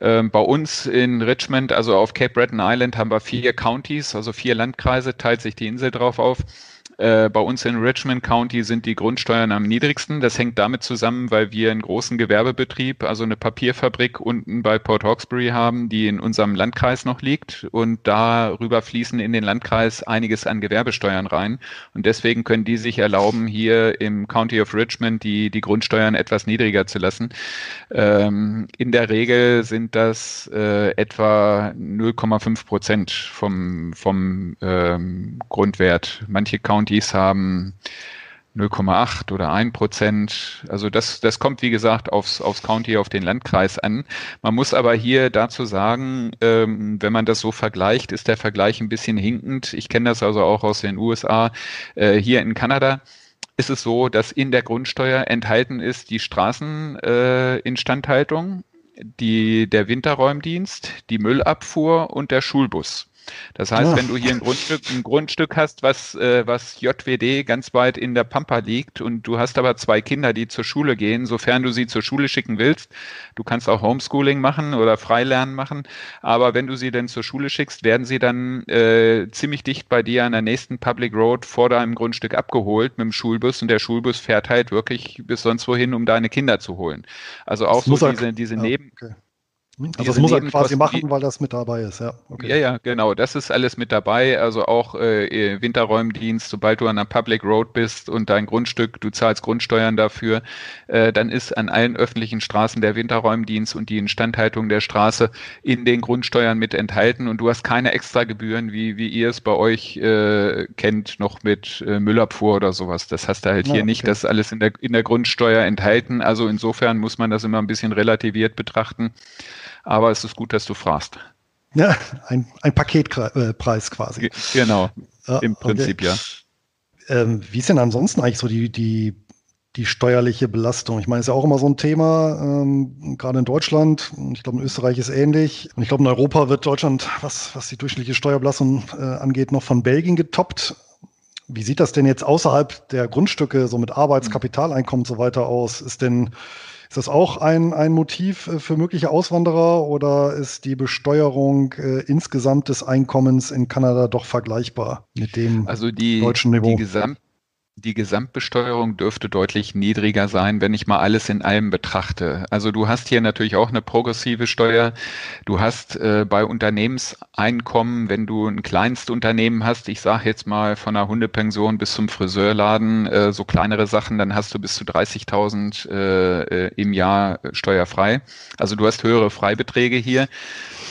Ähm, bei uns in Richmond, also auf Cape Breton Island, haben wir vier Counties, also vier Landkreise, teilt sich die Insel drauf auf. Äh, bei uns in Richmond County sind die Grundsteuern am niedrigsten. Das hängt damit zusammen, weil wir einen großen Gewerbebetrieb, also eine Papierfabrik unten bei Port Hawkesbury haben, die in unserem Landkreis noch liegt. Und darüber fließen in den Landkreis einiges an Gewerbesteuern rein. Und deswegen können die sich erlauben, hier im County of Richmond die, die Grundsteuern etwas niedriger zu lassen. Ähm, in der Regel sind das äh, etwa 0,5 Prozent vom, vom ähm, Grundwert. Manche County Counties haben 0,8 oder 1 Prozent. Also das, das kommt, wie gesagt, aufs, aufs County, auf den Landkreis an. Man muss aber hier dazu sagen, ähm, wenn man das so vergleicht, ist der Vergleich ein bisschen hinkend. Ich kenne das also auch aus den USA. Äh, hier in Kanada ist es so, dass in der Grundsteuer enthalten ist die Straßeninstandhaltung, äh, die, der Winterräumdienst, die Müllabfuhr und der Schulbus. Das heißt, Ach. wenn du hier ein Grundstück, ein Grundstück hast, was, äh, was JWD ganz weit in der Pampa liegt und du hast aber zwei Kinder, die zur Schule gehen, sofern du sie zur Schule schicken willst, du kannst auch Homeschooling machen oder Freilernen machen, aber wenn du sie denn zur Schule schickst, werden sie dann äh, ziemlich dicht bei dir an der nächsten Public Road vor deinem Grundstück abgeholt mit dem Schulbus und der Schulbus fährt halt wirklich bis sonst wohin, um deine Kinder zu holen. Also auch das so diese, diese ja, Neben... Okay Also das muss er quasi machen, weil das mit dabei ist, ja. Okay. Ja, ja, genau. Das ist alles mit dabei. Also auch äh, Winterräumdienst, sobald du an einer Public Road bist und dein Grundstück, du zahlst Grundsteuern dafür, äh, dann ist an allen öffentlichen Straßen der Winterräumdienst und die Instandhaltung der Straße in den Grundsteuern mit enthalten und du hast keine extra Gebühren, wie, wie ihr es bei euch äh, kennt, noch mit äh, Müllabfuhr oder sowas. Das hast du halt ja, hier okay. nicht. Das ist alles in der, in der Grundsteuer enthalten. Also insofern muss man das immer ein bisschen relativiert betrachten aber es ist gut, dass du fragst. Ja, ein, ein Paketpreis quasi. Genau, ja, im Prinzip okay. ja. Ähm, wie ist denn ansonsten eigentlich so die, die, die steuerliche Belastung? Ich meine, ist ja auch immer so ein Thema, ähm, gerade in Deutschland. Ich glaube, in Österreich ist ähnlich. Und ich glaube, in Europa wird Deutschland, was, was die durchschnittliche Steuerbelastung äh, angeht, noch von Belgien getoppt. Wie sieht das denn jetzt außerhalb der Grundstücke, so mit Arbeitskapitaleinkommen und so weiter aus? Ist denn ist das auch ein, ein Motiv äh, für mögliche Auswanderer oder ist die Besteuerung äh, insgesamt des Einkommens in Kanada doch vergleichbar mit dem also die, deutschen Niveau? Die Gesamt die Gesamtbesteuerung dürfte deutlich niedriger sein, wenn ich mal alles in allem betrachte. Also du hast hier natürlich auch eine progressive Steuer. Du hast äh, bei Unternehmenseinkommen, wenn du ein Kleinstunternehmen hast, ich sage jetzt mal von einer Hundepension bis zum Friseurladen, äh, so kleinere Sachen, dann hast du bis zu 30.000 äh, äh, im Jahr steuerfrei. Also du hast höhere Freibeträge hier.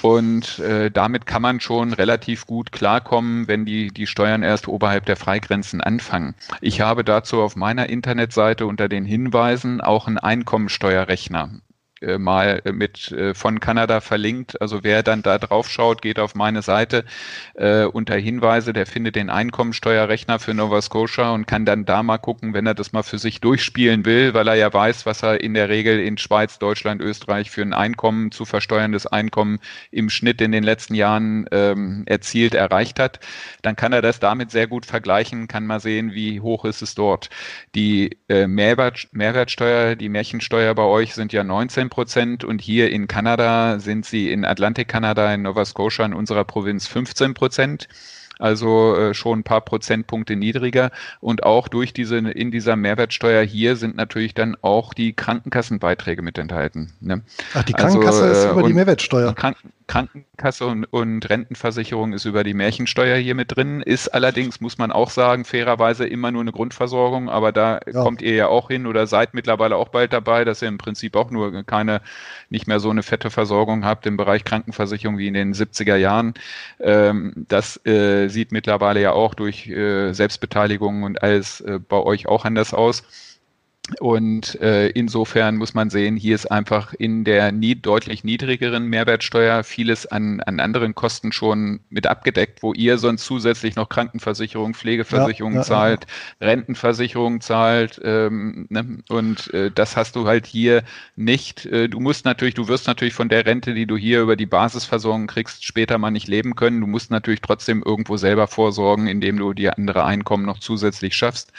Und äh, damit kann man schon relativ gut klarkommen, wenn die, die Steuern erst oberhalb der Freigrenzen anfangen. Ich habe dazu auf meiner Internetseite unter den Hinweisen auch einen Einkommensteuerrechner äh, mal mit äh, von Kanada verlinkt. Also wer dann da drauf schaut, geht auf meine Seite äh, unter Hinweise, der findet den Einkommensteuerrechner für Nova Scotia und kann dann da mal gucken, wenn er das mal für sich durchspielen will, weil er ja weiß, was er in der Regel in Schweiz, Deutschland, Österreich für ein Einkommen, zu versteuerndes Einkommen im Schnitt in den letzten Jahren ähm, erzielt, erreicht hat. Dann kann er das damit sehr gut vergleichen, kann mal sehen, wie hoch ist es dort. Die äh, Mehrwert, Mehrwertsteuer, die Märchensteuer bei euch sind ja 19 19 Prozent und hier in Kanada sind sie in Atlantik Kanada, in Nova Scotia, in unserer Provinz 15 Prozent also äh, schon ein paar Prozentpunkte niedriger. Und auch durch diese, in dieser Mehrwertsteuer hier sind natürlich dann auch die Krankenkassenbeiträge mit enthalten. Ne? Ach, die Krankenkasse also, ist über die Mehrwertsteuer. Kranken, Krankenkasse und, und Rentenversicherung ist über die Märchensteuer hier mit drin, ist allerdings, muss man auch sagen, fairerweise immer nur eine Grundversorgung, aber da ja. kommt ihr ja auch hin oder seid mittlerweile auch bald dabei, dass ihr im Prinzip auch nur keine, nicht mehr so eine fette Versorgung habt im Bereich Krankenversicherung wie in den 70er Jahren. Ähm, das äh, sieht mittlerweile ja auch durch äh, Selbstbeteiligung und alles äh, bei euch auch anders aus. Und äh, insofern muss man sehen, hier ist einfach in der nie, deutlich niedrigeren Mehrwertsteuer vieles an, an anderen Kosten schon mit abgedeckt, wo ihr sonst zusätzlich noch Krankenversicherung, Pflegeversicherung ja, ja, zahlt, ja. Rentenversicherung zahlt. Ähm, ne? Und äh, das hast du halt hier nicht. Äh, du musst natürlich, du wirst natürlich von der Rente, die du hier über die Basisversorgung kriegst, später mal nicht leben können. Du musst natürlich trotzdem irgendwo selber vorsorgen, indem du dir andere Einkommen noch zusätzlich schaffst.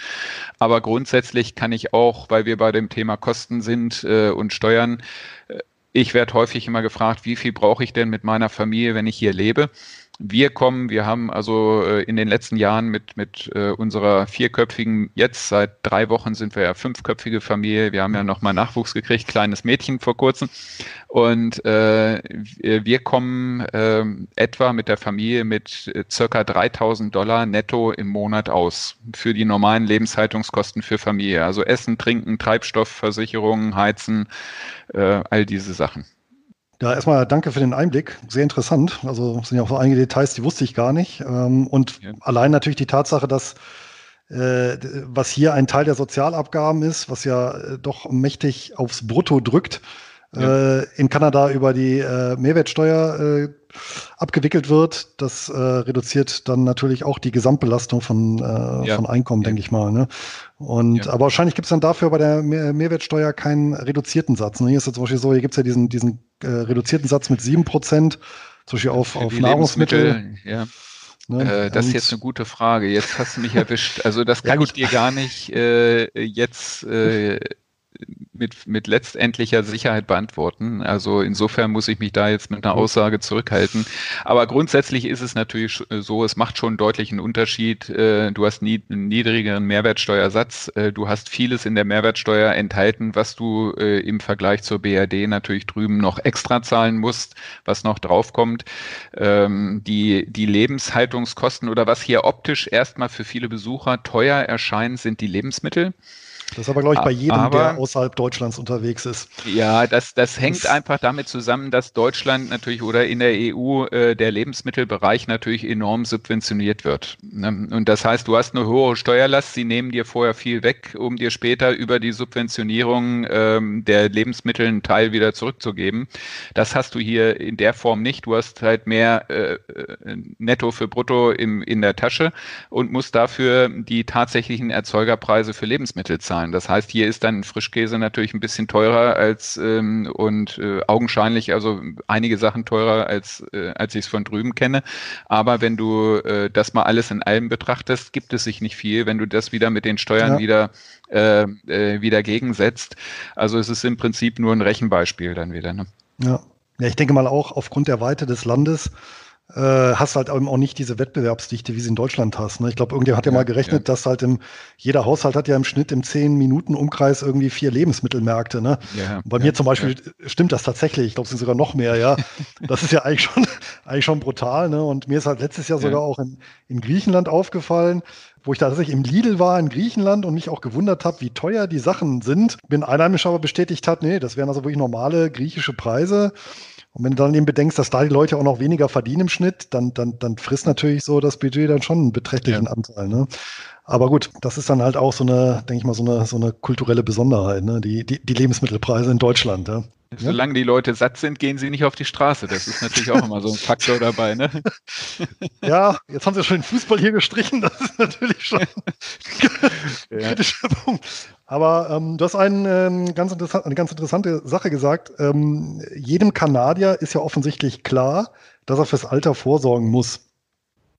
Aber grundsätzlich kann ich auch auch, weil wir bei dem Thema Kosten sind äh, und Steuern. Äh, ich werde häufig immer gefragt, wie viel brauche ich denn mit meiner Familie, wenn ich hier lebe? Wir kommen, wir haben also äh, in den letzten Jahren mit, mit äh, unserer vierköpfigen, jetzt seit drei Wochen sind wir ja fünfköpfige Familie, wir haben ja nochmal Nachwuchs gekriegt, kleines Mädchen vor kurzem. Und äh, wir kommen äh, etwa mit der Familie mit äh, circa 3000 Dollar netto im Monat aus für die normalen Lebenshaltungskosten für Familie. Also Essen, Trinken, Treibstoff, Versicherungen, Heizen, äh, all diese Sachen. Ja, erstmal danke für den Einblick. Sehr interessant. Also sind ja auch so einige Details, die wusste ich gar nicht. Ähm, und ja. allein natürlich die Tatsache, dass äh, was hier ein Teil der Sozialabgaben ist, was ja äh, doch mächtig aufs Brutto drückt, ja. äh, in Kanada über die äh, Mehrwertsteuer äh, abgewickelt wird. Das äh, reduziert dann natürlich auch die Gesamtbelastung von, äh, ja. von Einkommen, denke ich mal. Ne? Und ja. aber wahrscheinlich gibt es dann dafür bei der Mehr Mehrwertsteuer keinen reduzierten Satz. Ne? Hier ist es zum Beispiel so, hier gibt es ja diesen, diesen äh, reduzierten Satz mit sieben Prozent, zum Beispiel auf, auf Nahrungsmittel. Ja. Ne? Äh, das ist jetzt eine gute Frage. Jetzt hast du mich erwischt. Also das kann ja, ich dir gar nicht äh, jetzt äh, mit, mit letztendlicher Sicherheit beantworten. Also insofern muss ich mich da jetzt mit einer Aussage zurückhalten. Aber grundsätzlich ist es natürlich so, es macht schon einen deutlichen Unterschied. Äh, du hast nie, einen niedrigeren Mehrwertsteuersatz. Äh, du hast vieles in der Mehrwertsteuer enthalten, was du äh, im Vergleich zur BRD natürlich drüben noch extra zahlen musst, was noch draufkommt. Ähm, die, die Lebenshaltungskosten oder was hier optisch erstmal für viele Besucher teuer erscheint, sind die Lebensmittel. Das ist aber, glaube ich, bei jedem, aber, der außerhalb Deutschlands unterwegs ist. Ja, das, das hängt das einfach damit zusammen, dass Deutschland natürlich oder in der EU äh, der Lebensmittelbereich natürlich enorm subventioniert wird. Ne? Und das heißt, du hast eine hohe Steuerlast, sie nehmen dir vorher viel weg, um dir später über die Subventionierung ähm, der Lebensmittel einen Teil wieder zurückzugeben. Das hast du hier in der Form nicht. Du hast halt mehr äh, äh Netto für Brutto im, in der Tasche und musst dafür die tatsächlichen Erzeugerpreise für Lebensmittel zahlen zahlen. Das heißt, hier ist dann Frischkäse natürlich ein bisschen teurer als ähm, und äh, augenscheinlich also einige Sachen teurer als äh, als ich es von drüben kenne. Aber wenn du äh, das mal alles in allem betrachtest, gibt es sich nicht viel, wenn du das wieder mit den Steuern ja. wieder äh, äh, wieder gegensetzt. Also es ist im Prinzip nur ein Rechenbeispiel dann wieder. Ne? Ja. Ja, ich denke mal auch aufgrund der Weite des Landes hast halt eben auch nicht diese Wettbewerbsdichte, wie sie in Deutschland hast. Ne? Ich glaube, irgendjemand hat ja, ja mal gerechnet, ja. dass halt im, jeder Haushalt hat ja im Schnitt im 10-Minuten-Umkreis irgendwie vier Lebensmittelmärkte. Ne? Ja, bei mir zum Beispiel stimmt das tatsächlich. Ich glaube, es sind sogar noch mehr, ja. Das ist ja eigentlich schon, eigentlich schon brutal. Ne? Und mir ist halt letztes Jahr sogar auch in, in Griechenland aufgefallen, wo ich tatsächlich im Lidl war in Griechenland und mich auch gewundert habe, wie teuer die Sachen sind. Bin Einheimischer aber bestätigt hat, nee, das wären also wirklich normale griechische Preise. Und wenn du dann eben bedenkst, dass da die Leute auch noch weniger verdienen im Schnitt, dann, dann, dann frisst natürlich so das Budget dann schon einen beträchtlichen ja. Anteil. Ne? Aber gut, das ist dann halt auch so eine, denke ich mal, so eine, so eine kulturelle Besonderheit, ne? die, die, die Lebensmittelpreise in Deutschland. Ja? Solange die Leute satt sind, gehen sie nicht auf die Straße. Das ist natürlich auch immer so ein Faktor dabei. Ne? Ja, jetzt haben sie schon den Fußball hier gestrichen. Das ist natürlich schon ein kritischer Punkt. Aber ähm, du hast einen, ähm, ganz eine ganz interessante Sache gesagt. Ähm, jedem Kanadier ist ja offensichtlich klar, dass er fürs Alter vorsorgen muss.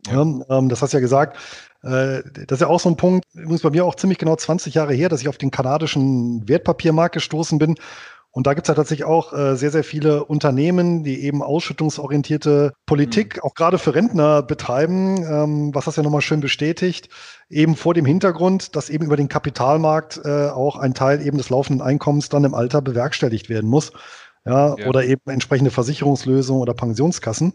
Ja. Ähm, das hast du ja gesagt. Äh, das ist ja auch so ein Punkt, übrigens bei mir auch ziemlich genau 20 Jahre her, dass ich auf den kanadischen Wertpapiermarkt gestoßen bin und da gibt es ja tatsächlich auch äh, sehr, sehr viele Unternehmen, die eben ausschüttungsorientierte Politik, mhm. auch gerade für Rentner betreiben, ähm, was das ja nochmal schön bestätigt, eben vor dem Hintergrund, dass eben über den Kapitalmarkt äh, auch ein Teil eben des laufenden Einkommens dann im Alter bewerkstelligt werden muss. Ja, ja. Oder eben entsprechende Versicherungslösungen oder Pensionskassen.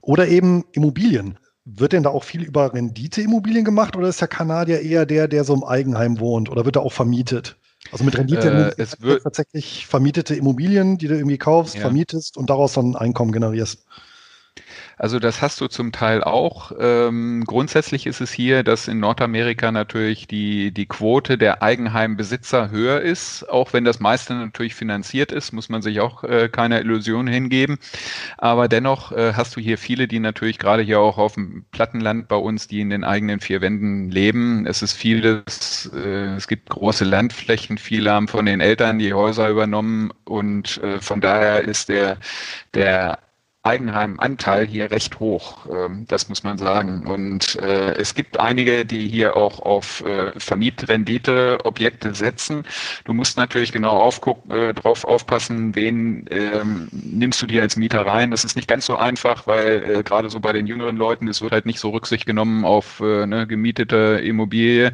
Oder eben Immobilien. Wird denn da auch viel über Renditeimmobilien gemacht oder ist der Kanadier eher der, der so im Eigenheim wohnt oder wird er auch vermietet? Also mit Rendite äh, es wird tatsächlich vermietete Immobilien, die du irgendwie kaufst, ja. vermietest und daraus dann Einkommen generierst. Also das hast du zum Teil auch. Ähm, grundsätzlich ist es hier, dass in Nordamerika natürlich die, die Quote der Eigenheimbesitzer höher ist. Auch wenn das meiste natürlich finanziert ist, muss man sich auch äh, keine Illusion hingeben. Aber dennoch äh, hast du hier viele, die natürlich gerade hier auch auf dem Plattenland bei uns, die in den eigenen vier Wänden leben. Es ist vieles, äh, es gibt große Landflächen, viele haben von den Eltern die Häuser übernommen und äh, von daher ist der, der Eigenheimanteil hier recht hoch. Ähm, das muss man sagen. Und äh, es gibt einige, die hier auch auf äh, Vermietrendite-Objekte setzen. Du musst natürlich genau aufgucken, äh, drauf aufpassen, wen ähm, nimmst du dir als Mieter rein. Das ist nicht ganz so einfach, weil gerade so bei den jüngeren Leuten, es wird halt nicht so Rücksicht genommen auf eine gemietete Immobilie.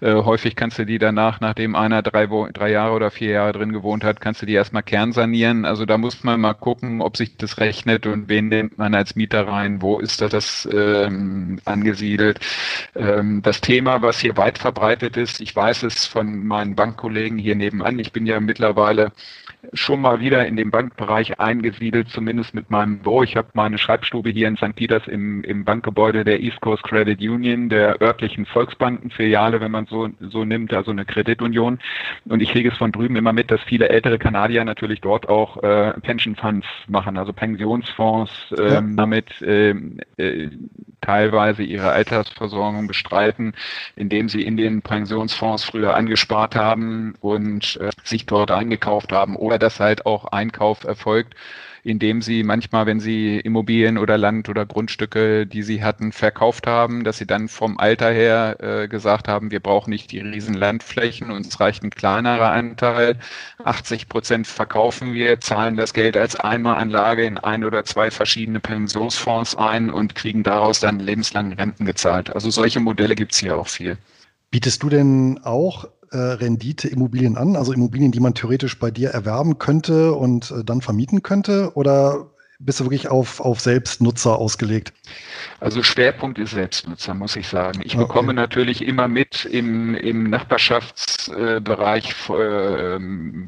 Häufig kannst du die danach, nachdem einer drei, drei Jahre oder vier Jahre drin gewohnt hat, kannst du die erstmal kernsanieren. Also da muss man mal gucken, ob sich das rechnet und wen nimmt man als Mieter rein, wo ist das ähm, angesiedelt. Ähm, das Thema, was hier weit verbreitet ist, ich weiß es von meinen Bankkollegen hier nebenan, ich bin ja mittlerweile schon mal wieder in dem Bankbereich eingesiedelt, zumindest mit meinem Büro. Ich habe meine Schreibstube hier in St. Peters im, im Bankgebäude der East Coast Credit Union, der örtlichen Volksbankenfiliale, wenn man so, so nimmt, also eine Kreditunion. Und ich kriege es von drüben immer mit, dass viele ältere Kanadier natürlich dort auch äh, Pension Funds machen, also Pensionsfonds, äh, ja. damit äh, äh, teilweise ihre Altersversorgung bestreiten, indem sie in den Pensionsfonds früher angespart haben und äh, sich dort eingekauft haben oder dass halt auch Einkauf erfolgt indem sie manchmal, wenn sie Immobilien oder Land oder Grundstücke, die sie hatten, verkauft haben, dass sie dann vom Alter her äh, gesagt haben, wir brauchen nicht die riesen Landflächen, uns reicht ein kleinerer Anteil. 80 Prozent verkaufen wir, zahlen das Geld als Einmalanlage in ein oder zwei verschiedene Pensionsfonds ein und kriegen daraus dann lebenslang Renten gezahlt. Also solche Modelle gibt's hier auch viel. Bietest du denn auch äh, Rendite-Immobilien an, also Immobilien, die man theoretisch bei dir erwerben könnte und äh, dann vermieten könnte? Oder bist du wirklich auf, auf Selbstnutzer ausgelegt? Also Schwerpunkt ist Selbstnutzer, muss ich sagen. Ich okay. bekomme natürlich immer mit im, im Nachbarschaftsbereich äh,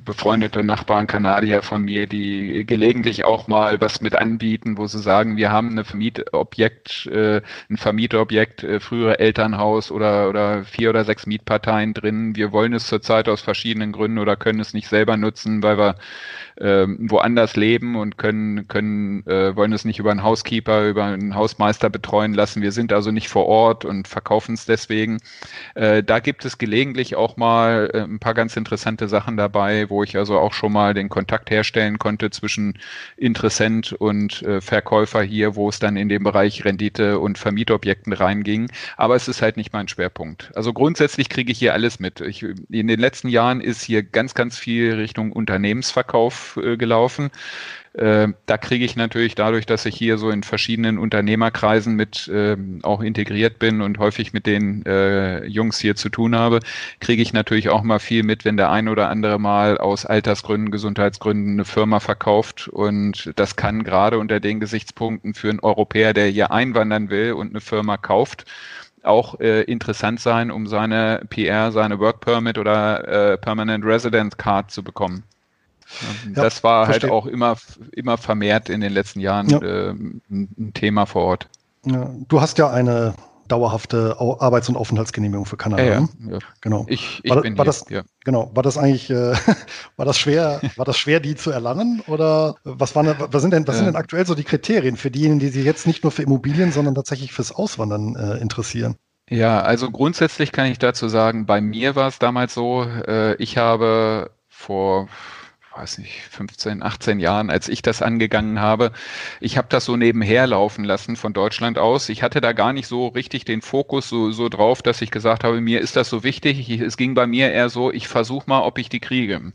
befreundete Nachbarn Kanadier von mir, die gelegentlich auch mal was mit anbieten, wo sie sagen, wir haben eine Vermietobjekt, äh, ein Vermietobjekt, äh, frühere Elternhaus oder, oder vier oder sechs Mietparteien drin. Wir wollen es zurzeit aus verschiedenen Gründen oder können es nicht selber nutzen, weil wir äh, woanders leben und können, können äh, wollen es nicht über einen Housekeeper, über einen Hausmeister betreuen lassen. Wir sind also nicht vor Ort und verkaufen es deswegen. Äh, da gibt es gelegentlich auch mal äh, ein paar ganz interessante Sachen dabei, wo ich also auch schon mal den Kontakt herstellen konnte zwischen Interessent und äh, Verkäufer hier, wo es dann in den Bereich Rendite und Vermietobjekten reinging. Aber es ist halt nicht mein Schwerpunkt. Also grundsätzlich kriege ich hier alles mit. Ich, in den letzten Jahren ist hier ganz, ganz viel Richtung Unternehmensverkauf äh, gelaufen. Äh, da kriege ich natürlich dadurch, dass ich hier so in verschiedenen Unternehmerkreisen mit äh, auch integriert bin und häufig mit den äh, Jungs hier zu tun habe, kriege ich natürlich auch mal viel mit, wenn der ein oder andere mal aus Altersgründen, Gesundheitsgründen eine Firma verkauft. Und das kann gerade unter den Gesichtspunkten für einen Europäer, der hier einwandern will und eine Firma kauft, auch äh, interessant sein, um seine PR, seine Work Permit oder äh, Permanent Resident Card zu bekommen. Ja, das war halt verstehe. halt auch immer, immer vermehrt in den letzten Jahren ja. äh, ein Thema vor Ort. Ja, du hast ja eine dauerhafte Arbeits- und Aufenthaltsgenehmigung für Kanada. Ja, ne? ja. Genau. Ich, ich war, bin war hier, das, ja. Genau. War das eigentlich, äh, war das schwer, war das schwer, die zu erlangen? Oder was waren, was sind denn, was sind denn aktuell so die Kriterien für diejenigen, die sich jetzt nicht nur für Immobilien, sondern tatsächlich fürs Auswandern äh, interessieren? Ja, also grundsätzlich kann ich dazu sagen, bei mir war es damals so, äh, ich habe vor weiß nicht, 15, 18 Jahren, als ich das angegangen habe. Ich habe das so nebenher laufen lassen von Deutschland aus. Ich hatte da gar nicht so richtig den Fokus so, so drauf, dass ich gesagt habe, mir ist das so wichtig. Ich, es ging bei mir eher so, ich versuche mal, ob ich die kriege.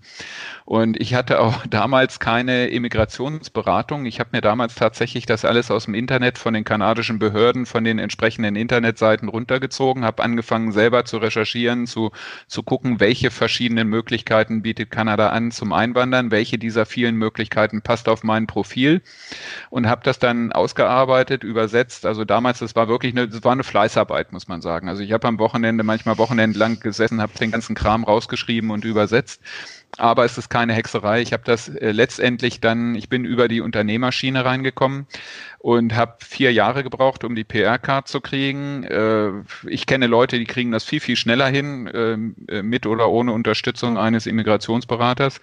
Und ich hatte auch damals keine Immigrationsberatung. Ich habe mir damals tatsächlich das alles aus dem Internet von den kanadischen Behörden, von den entsprechenden Internetseiten runtergezogen, habe angefangen selber zu recherchieren, zu, zu gucken, welche verschiedenen Möglichkeiten bietet Kanada an zum Einwandern, welche dieser vielen Möglichkeiten passt auf mein Profil und habe das dann ausgearbeitet, übersetzt. Also damals, das war wirklich eine, das war eine Fleißarbeit, muss man sagen. Also ich habe am Wochenende manchmal wochenendlang gesessen, habe den ganzen Kram rausgeschrieben und übersetzt aber es ist keine Hexerei. Ich habe das äh, letztendlich dann, ich bin über die Unternehmerschiene reingekommen und habe vier Jahre gebraucht, um die PR-Card zu kriegen. Äh, ich kenne Leute, die kriegen das viel, viel schneller hin, äh, mit oder ohne Unterstützung eines Immigrationsberaters.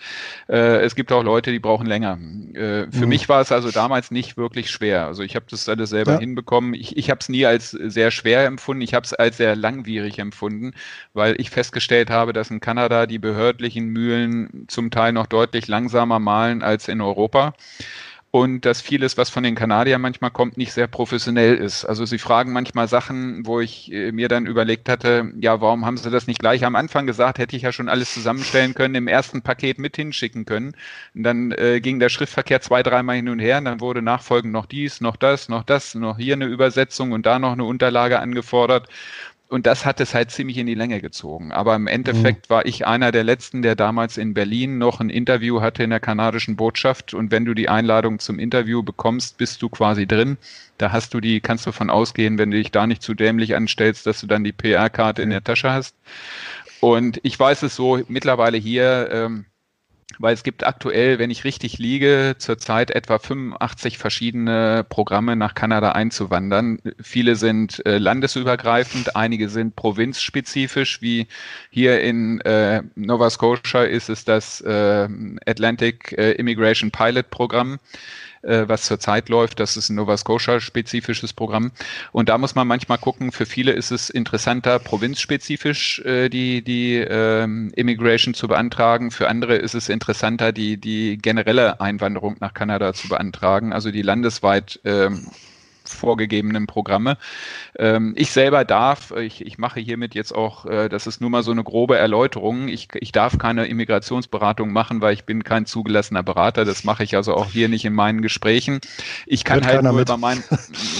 Äh, es gibt auch Leute, die brauchen länger. Für mhm. mich war es also damals nicht wirklich schwer. Also ich habe das alles selber ja. hinbekommen. Ich, ich habe es nie als sehr schwer empfunden. Ich habe es als sehr langwierig empfunden, weil ich festgestellt habe, dass in Kanada die behördlichen Mühlen zum Teil noch deutlich langsamer malen als in Europa. Und dass vieles, was von den Kanadiern manchmal kommt, nicht sehr professionell ist. Also sie fragen manchmal Sachen, wo ich äh, mir dann überlegt hatte, ja, warum haben sie das nicht gleich am Anfang gesagt? Hätte ich ja schon alles zusammenstellen können, im ersten Paket mit hinschicken können. Und dann äh, ging der Schriftverkehr zwei, dreimal hin und her und dann wurde nachfolgend noch dies, noch das, noch das, noch hier eine Übersetzung und da noch eine Unterlage angefordert und das hat es halt ziemlich in die Länge gezogen. Aber im Endeffekt mhm. war ich einer der letzten, der damals in Berlin noch ein Interview hatte in der kanadischen Botschaft. Und wenn du die Einladung zum Interview bekommst, bist du quasi drin. Da hast du die, kannst du von ausgehen, wenn du dich da nicht zu dämlich anstellst, dass du dann die PR-Karte in der Tasche hast. Und ich weiß es so mittlerweile hier, ähm, weil es gibt aktuell, wenn ich richtig liege, zurzeit etwa 85 verschiedene Programme nach Kanada einzuwandern. Viele sind äh, landesübergreifend, einige sind provinzspezifisch, wie hier in äh, Nova Scotia ist es das äh, Atlantic Immigration Pilot Programm äh, was zurzeit läuft. Das ist ein Nova Scotia-spezifisches Programm. Und da muss man manchmal gucken, für viele ist es interessanter, provinzspezifisch äh, die, die ähm, Immigration zu beantragen. Für andere ist es interessanter, die, die generelle Einwanderung nach Kanada zu beantragen, also die landesweit ähm, vorgegebenen Programme. Ähm, ich selber darf, ich, ich mache hiermit jetzt auch, äh, das ist nur mal so eine grobe Erläuterung, ich, ich darf keine Immigrationsberatung machen, weil ich bin kein zugelassener Berater. Das mache ich also auch hier nicht in meinen Gesprächen. Ich kann Hört halt nur mit. über mein,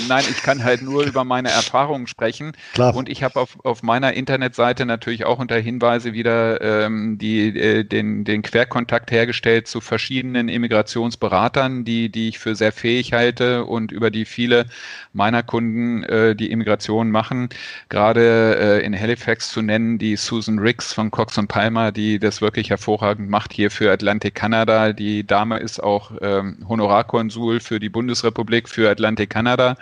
nein, ich kann halt nur über meine Erfahrungen sprechen. Klar. Und ich habe auf, auf meiner Internetseite natürlich auch unter Hinweise wieder ähm, die, äh, den, den Querkontakt hergestellt zu verschiedenen Immigrationsberatern, die, die ich für sehr fähig halte und über die viele meiner Kunden, äh, die Immigration machen. Gerade äh, in Halifax zu nennen, die Susan Ricks von Cox und Palmer, die das wirklich hervorragend macht hier für Atlantik Kanada. Die Dame ist auch ähm, Honorarkonsul für die Bundesrepublik für Atlantik Kanada.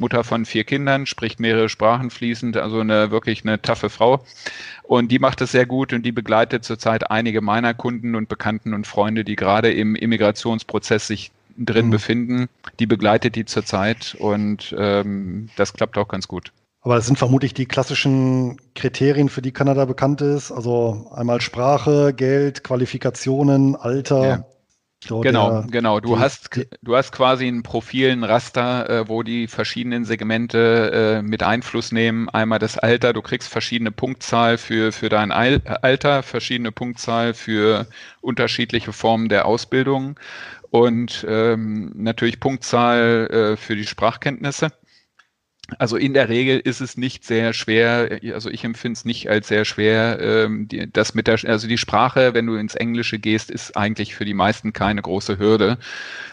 Mutter von vier Kindern, spricht mehrere Sprachen fließend, also eine wirklich eine taffe Frau. Und die macht es sehr gut und die begleitet zurzeit einige meiner Kunden und Bekannten und Freunde, die gerade im Immigrationsprozess sich drin mhm. befinden. Die begleitet die zurzeit und ähm, das klappt auch ganz gut. Aber es sind vermutlich die klassischen Kriterien, für die Kanada bekannt ist. Also einmal Sprache, Geld, Qualifikationen, Alter. Ja. So genau, der, genau. Du die, hast, du hast quasi ein Profil, ein Raster, äh, wo die verschiedenen Segmente äh, mit Einfluss nehmen. Einmal das Alter, du kriegst verschiedene Punktzahl für, für dein Alter, verschiedene Punktzahl für unterschiedliche Formen der Ausbildung und ähm, natürlich Punktzahl äh, für die Sprachkenntnisse. Also in der Regel ist es nicht sehr schwer, also ich empfinde es nicht als sehr schwer, ähm, die, das mit der, also die Sprache, wenn du ins Englische gehst, ist eigentlich für die meisten keine große Hürde.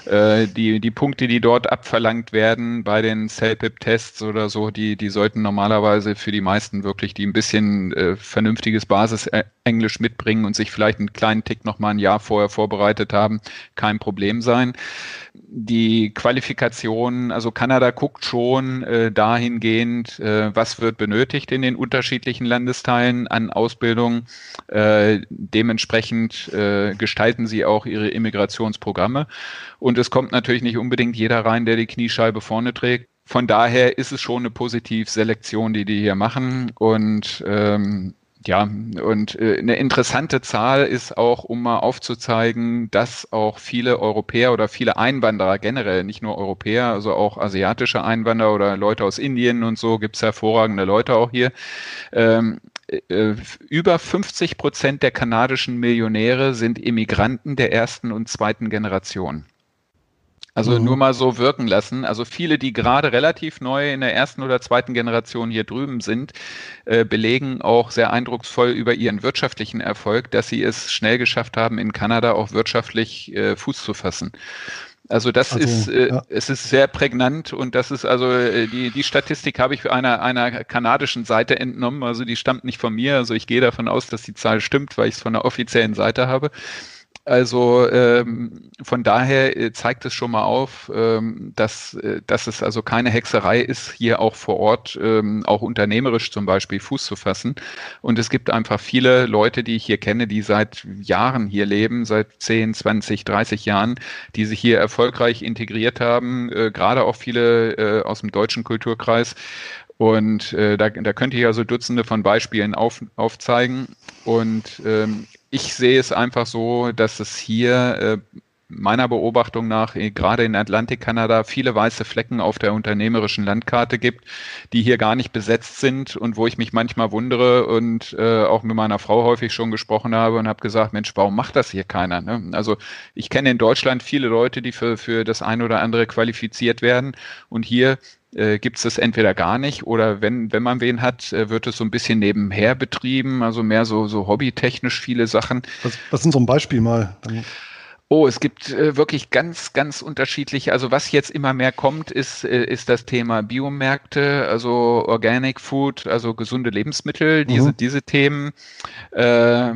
Äh, die, die Punkte, die dort abverlangt werden bei den CELPIP-Tests oder so, die, die sollten normalerweise für die meisten wirklich, die ein bisschen äh, vernünftiges Basis-Englisch mitbringen und sich vielleicht einen kleinen Tick nochmal ein Jahr vorher vorbereitet haben, kein Problem sein die Qualifikation, also Kanada guckt schon äh, dahingehend, äh, was wird benötigt in den unterschiedlichen Landesteilen an Ausbildung. Äh, dementsprechend äh, gestalten sie auch ihre Immigrationsprogramme. Und es kommt natürlich nicht unbedingt jeder rein, der die Kniescheibe vorne trägt. Von daher ist es schon eine Positivselektion, die die hier machen. Und ähm, ja, und äh, eine interessante Zahl ist auch, um mal aufzuzeigen, dass auch viele Europäer oder viele Einwanderer generell, nicht nur Europäer, also auch asiatische Einwanderer oder Leute aus Indien und so, gibt's hervorragende Leute auch hier. Ähm, äh, über 50 Prozent der kanadischen Millionäre sind Immigranten der ersten und zweiten Generation. Also mhm. nur mal so wirken lassen. Also viele, die gerade relativ neu in der ersten oder zweiten Generation hier drüben sind, äh, belegen auch sehr eindrucksvoll über ihren wirtschaftlichen Erfolg, dass sie es schnell geschafft haben, in Kanada auch wirtschaftlich äh, Fuß zu fassen. Also das also, ist, äh, ja. es ist sehr prägnant und das ist also äh, die die Statistik habe ich einer einer kanadischen Seite entnommen. Also die stammt nicht von mir. Also ich gehe davon aus, dass die Zahl stimmt, weil ich es von der offiziellen Seite habe. Also ähm, von daher äh, zeigt es schon mal auf, ähm, dass, äh, dass es also keine Hexerei ist, hier auch vor Ort ähm, auch unternehmerisch zum Beispiel Fuß zu fassen. Und es gibt einfach viele Leute, die ich hier kenne, die seit Jahren hier leben, seit 10, 20, 30 Jahren, die sich hier erfolgreich integriert haben, äh, gerade auch viele äh, aus dem deutschen Kulturkreis. Und äh, da, da könnte ich also Dutzende von Beispielen auf, aufzeigen. Und ähm, ich sehe es einfach so, dass es hier äh, meiner Beobachtung nach äh, gerade in Atlantik Kanada viele weiße Flecken auf der unternehmerischen Landkarte gibt, die hier gar nicht besetzt sind und wo ich mich manchmal wundere und äh, auch mit meiner Frau häufig schon gesprochen habe und habe gesagt, Mensch, warum macht das hier keiner? Ne? Also ich kenne in Deutschland viele Leute, die für, für das eine oder andere qualifiziert werden und hier äh, gibt es das entweder gar nicht oder wenn, wenn man wen hat, äh, wird es so ein bisschen nebenher betrieben, also mehr so, so hobbytechnisch viele Sachen. Was, was sind so ein Beispiel mal? Dann Oh, es gibt äh, wirklich ganz, ganz unterschiedliche. Also was jetzt immer mehr kommt, ist, äh, ist das Thema Biomärkte, also Organic Food, also gesunde Lebensmittel, mhm. diese, diese Themen, äh,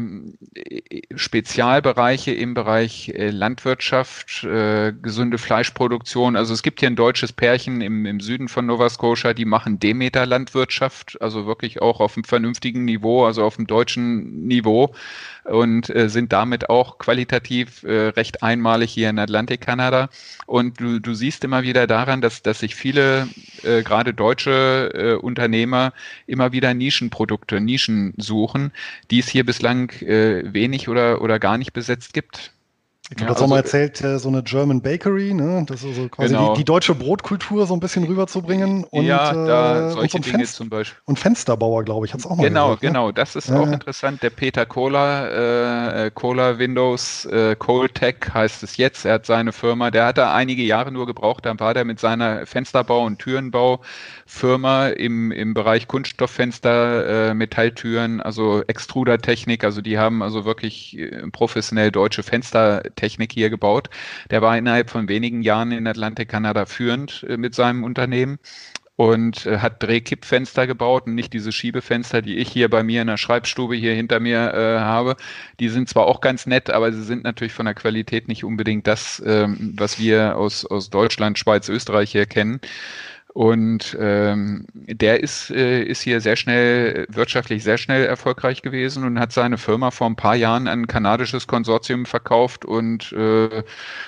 Spezialbereiche im Bereich äh, Landwirtschaft, äh, gesunde Fleischproduktion. Also es gibt hier ein deutsches Pärchen im, im Süden von Nova Scotia, die machen Demeter-Landwirtschaft, also wirklich auch auf einem vernünftigen Niveau, also auf dem deutschen Niveau und äh, sind damit auch qualitativ äh, recht einmalig hier in Atlantik, Kanada. Und du, du siehst immer wieder daran, dass, dass sich viele, äh, gerade deutsche äh, Unternehmer, immer wieder Nischenprodukte, Nischen suchen, die es hier bislang äh, wenig oder, oder gar nicht besetzt gibt. Ich habe ja, das also, auch mal erzählt, äh, so eine German Bakery, ne? Das ist so quasi genau. die, die, deutsche Brotkultur so ein bisschen rüberzubringen. Und, ja, da äh, solche und so Dinge zum Beispiel. Und Fensterbauer, glaube ich, hat es auch mal Genau, gesagt, ne? genau, ne? das ist ja. auch interessant. Der Peter Kohler, äh, Kohler Windows, äh, Coltech heißt es jetzt. Er hat seine Firma, der hat da einige Jahre nur gebraucht, dann war der mit seiner Fensterbau- und Türenbau Firma im, im Bereich Kunststofffenster, äh, Metalltüren, also Extrudertechnik, also die haben also wirklich äh, professionell deutsche Fenstertechnik hier gebaut. Der war innerhalb von wenigen Jahren in Atlantik, Kanada führend äh, mit seinem Unternehmen und äh, hat Drehkippfenster gebaut und nicht diese Schiebefenster, die ich hier bei mir in der Schreibstube hier hinter mir äh, habe. Die sind zwar auch ganz nett, aber sie sind natürlich von der Qualität nicht unbedingt das, ähm, was wir aus, aus Deutschland, Schweiz, Österreich hier kennen. Und ähm, der ist, äh, ist hier sehr schnell, wirtschaftlich sehr schnell erfolgreich gewesen und hat seine Firma vor ein paar Jahren an ein kanadisches Konsortium verkauft und äh,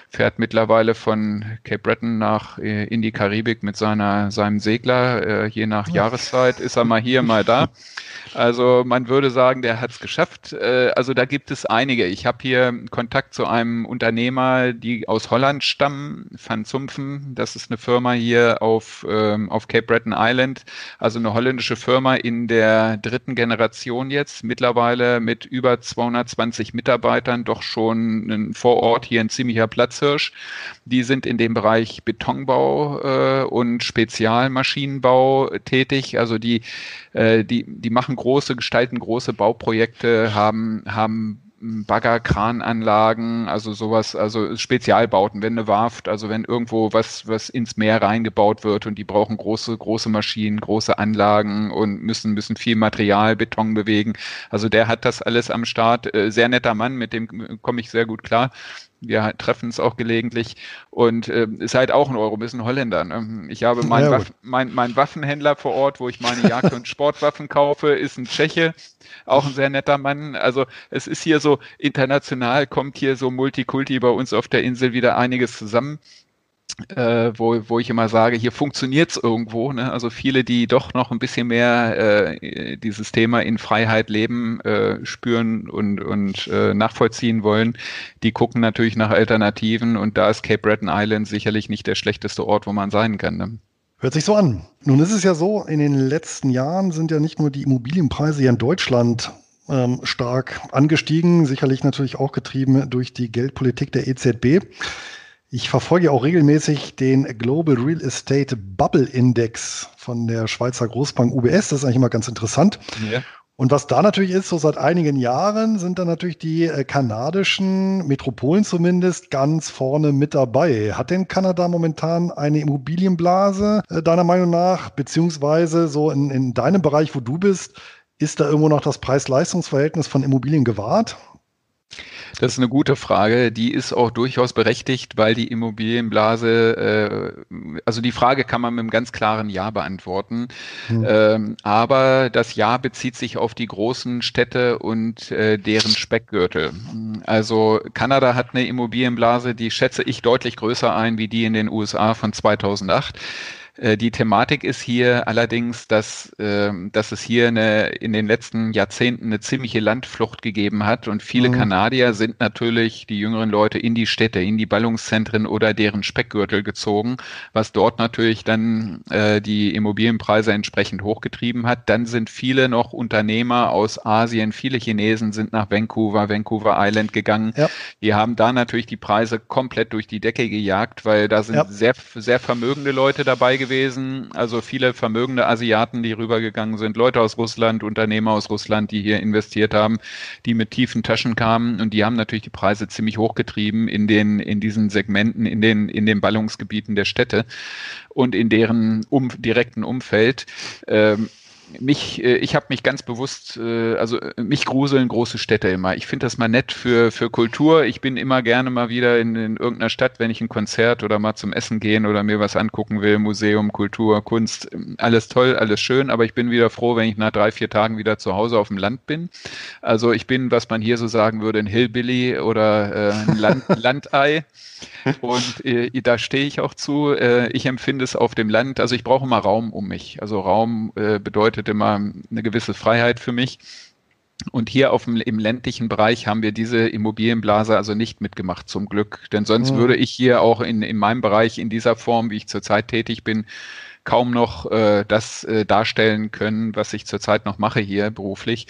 fährt mittlerweile von Cape Breton nach äh, in die Karibik mit seiner, seinem Segler. Äh, je nach Jahreszeit ist er mal hier, mal da. Also man würde sagen, der hat es geschafft. Äh, also da gibt es einige. Ich habe hier Kontakt zu einem Unternehmer, die aus Holland stammen, Van Zumpfen. Das ist eine Firma hier auf, ähm, auf Cape Breton Island. Also eine holländische Firma in der dritten Generation jetzt. Mittlerweile mit über 220 Mitarbeitern. Doch schon ein, vor Ort hier ein ziemlicher Platzhirsch. Die sind in dem Bereich Betonbau äh, und Spezialmaschinenbau tätig. Also die, äh, die, die machen große, gestalten große Bauprojekte, haben, haben Bagger, Krananlagen, also sowas, also Spezialbauten, wenn eine Warft, also wenn irgendwo was, was ins Meer reingebaut wird und die brauchen große, große Maschinen, große Anlagen und müssen, müssen viel Material, Beton bewegen. Also der hat das alles am Start. Äh, sehr netter Mann, mit dem komme ich sehr gut klar wir treffen es auch gelegentlich und äh, ist halt auch ein Euro, ist ein Holländer. Ne? Ich habe meinen ja, Waff, mein, mein Waffenhändler vor Ort, wo ich meine Jagd- und Sportwaffen kaufe, ist ein Tscheche, auch ein sehr netter Mann. Also es ist hier so international, kommt hier so Multikulti bei uns auf der Insel wieder einiges zusammen äh, wo, wo ich immer sage, hier funktioniert es irgendwo. Ne? Also viele, die doch noch ein bisschen mehr äh, dieses Thema in Freiheit leben, äh, spüren und, und äh, nachvollziehen wollen, die gucken natürlich nach Alternativen und da ist Cape Breton Island sicherlich nicht der schlechteste Ort, wo man sein kann. Ne? Hört sich so an. Nun ist es ja so, in den letzten Jahren sind ja nicht nur die Immobilienpreise hier in Deutschland ähm, stark angestiegen, sicherlich natürlich auch getrieben durch die Geldpolitik der EZB. Ich verfolge auch regelmäßig den Global Real Estate Bubble Index von der Schweizer Großbank UBS. Das ist eigentlich immer ganz interessant. Ja. Und was da natürlich ist, so seit einigen Jahren sind dann natürlich die äh, kanadischen Metropolen zumindest ganz vorne mit dabei. Hat denn Kanada momentan eine Immobilienblase, äh, deiner Meinung nach? Beziehungsweise so in, in deinem Bereich, wo du bist, ist da irgendwo noch das Preis-Leistungs-Verhältnis von Immobilien gewahrt? Das ist eine gute Frage. Die ist auch durchaus berechtigt, weil die Immobilienblase, äh, also die Frage kann man mit einem ganz klaren Ja beantworten. Mhm. Ähm, aber das Ja bezieht sich auf die großen Städte und äh, deren Speckgürtel. Also Kanada hat eine Immobilienblase, die schätze ich deutlich größer ein wie die in den USA von 2008. Äh, die Thematik ist hier allerdings, dass, äh, dass es hier eine, in den letzten Jahrzehnten eine ziemliche Landflucht gegeben hat und viele mhm. Kanadier sind natürlich, die jüngeren Leute, in die Städte, in die Ballungszentren oder deren Speckgürtel gezogen, was dort natürlich dann äh, die Immobilienpreise entsprechend hochgetrieben hat. Dann sind viele noch Unternehmer aus Asien, viele Chinesen sind nach Vancouver, Vancouver Island gegangen. Ja. Die haben da natürlich die Preise komplett durch die Decke gejagt, weil da sind ja. sehr, sehr vermögende Leute dabei gewesen, also viele vermögende Asiaten, die rübergegangen sind, Leute aus Russland, Unternehmer aus Russland, die hier investiert haben, die mit tiefen Taschen kamen. Und die haben natürlich die Preise ziemlich hochgetrieben in den, in diesen Segmenten, in den, in den Ballungsgebieten der Städte und in deren um, direkten Umfeld. Ähm, mich, äh, ich habe mich ganz bewusst, äh, also äh, mich gruseln große Städte immer. Ich finde das mal nett für, für Kultur. Ich bin immer gerne mal wieder in, in irgendeiner Stadt, wenn ich ein Konzert oder mal zum Essen gehen oder mir was angucken will, Museum, Kultur, Kunst, alles toll, alles schön, aber ich bin wieder froh, wenn ich nach drei, vier Tagen wieder zu Hause auf dem Land bin. Also ich bin, was man hier so sagen würde, ein Hillbilly oder äh, ein Land, Landei. Und äh, da stehe ich auch zu. Äh, ich empfinde es auf dem Land, also ich brauche immer Raum um mich. Also Raum äh, bedeutet immer eine gewisse Freiheit für mich. Und hier auf dem, im ländlichen Bereich haben wir diese Immobilienblase also nicht mitgemacht, zum Glück. Denn sonst mhm. würde ich hier auch in, in meinem Bereich in dieser Form, wie ich zurzeit tätig bin, kaum noch äh, das äh, darstellen können, was ich zurzeit noch mache hier beruflich.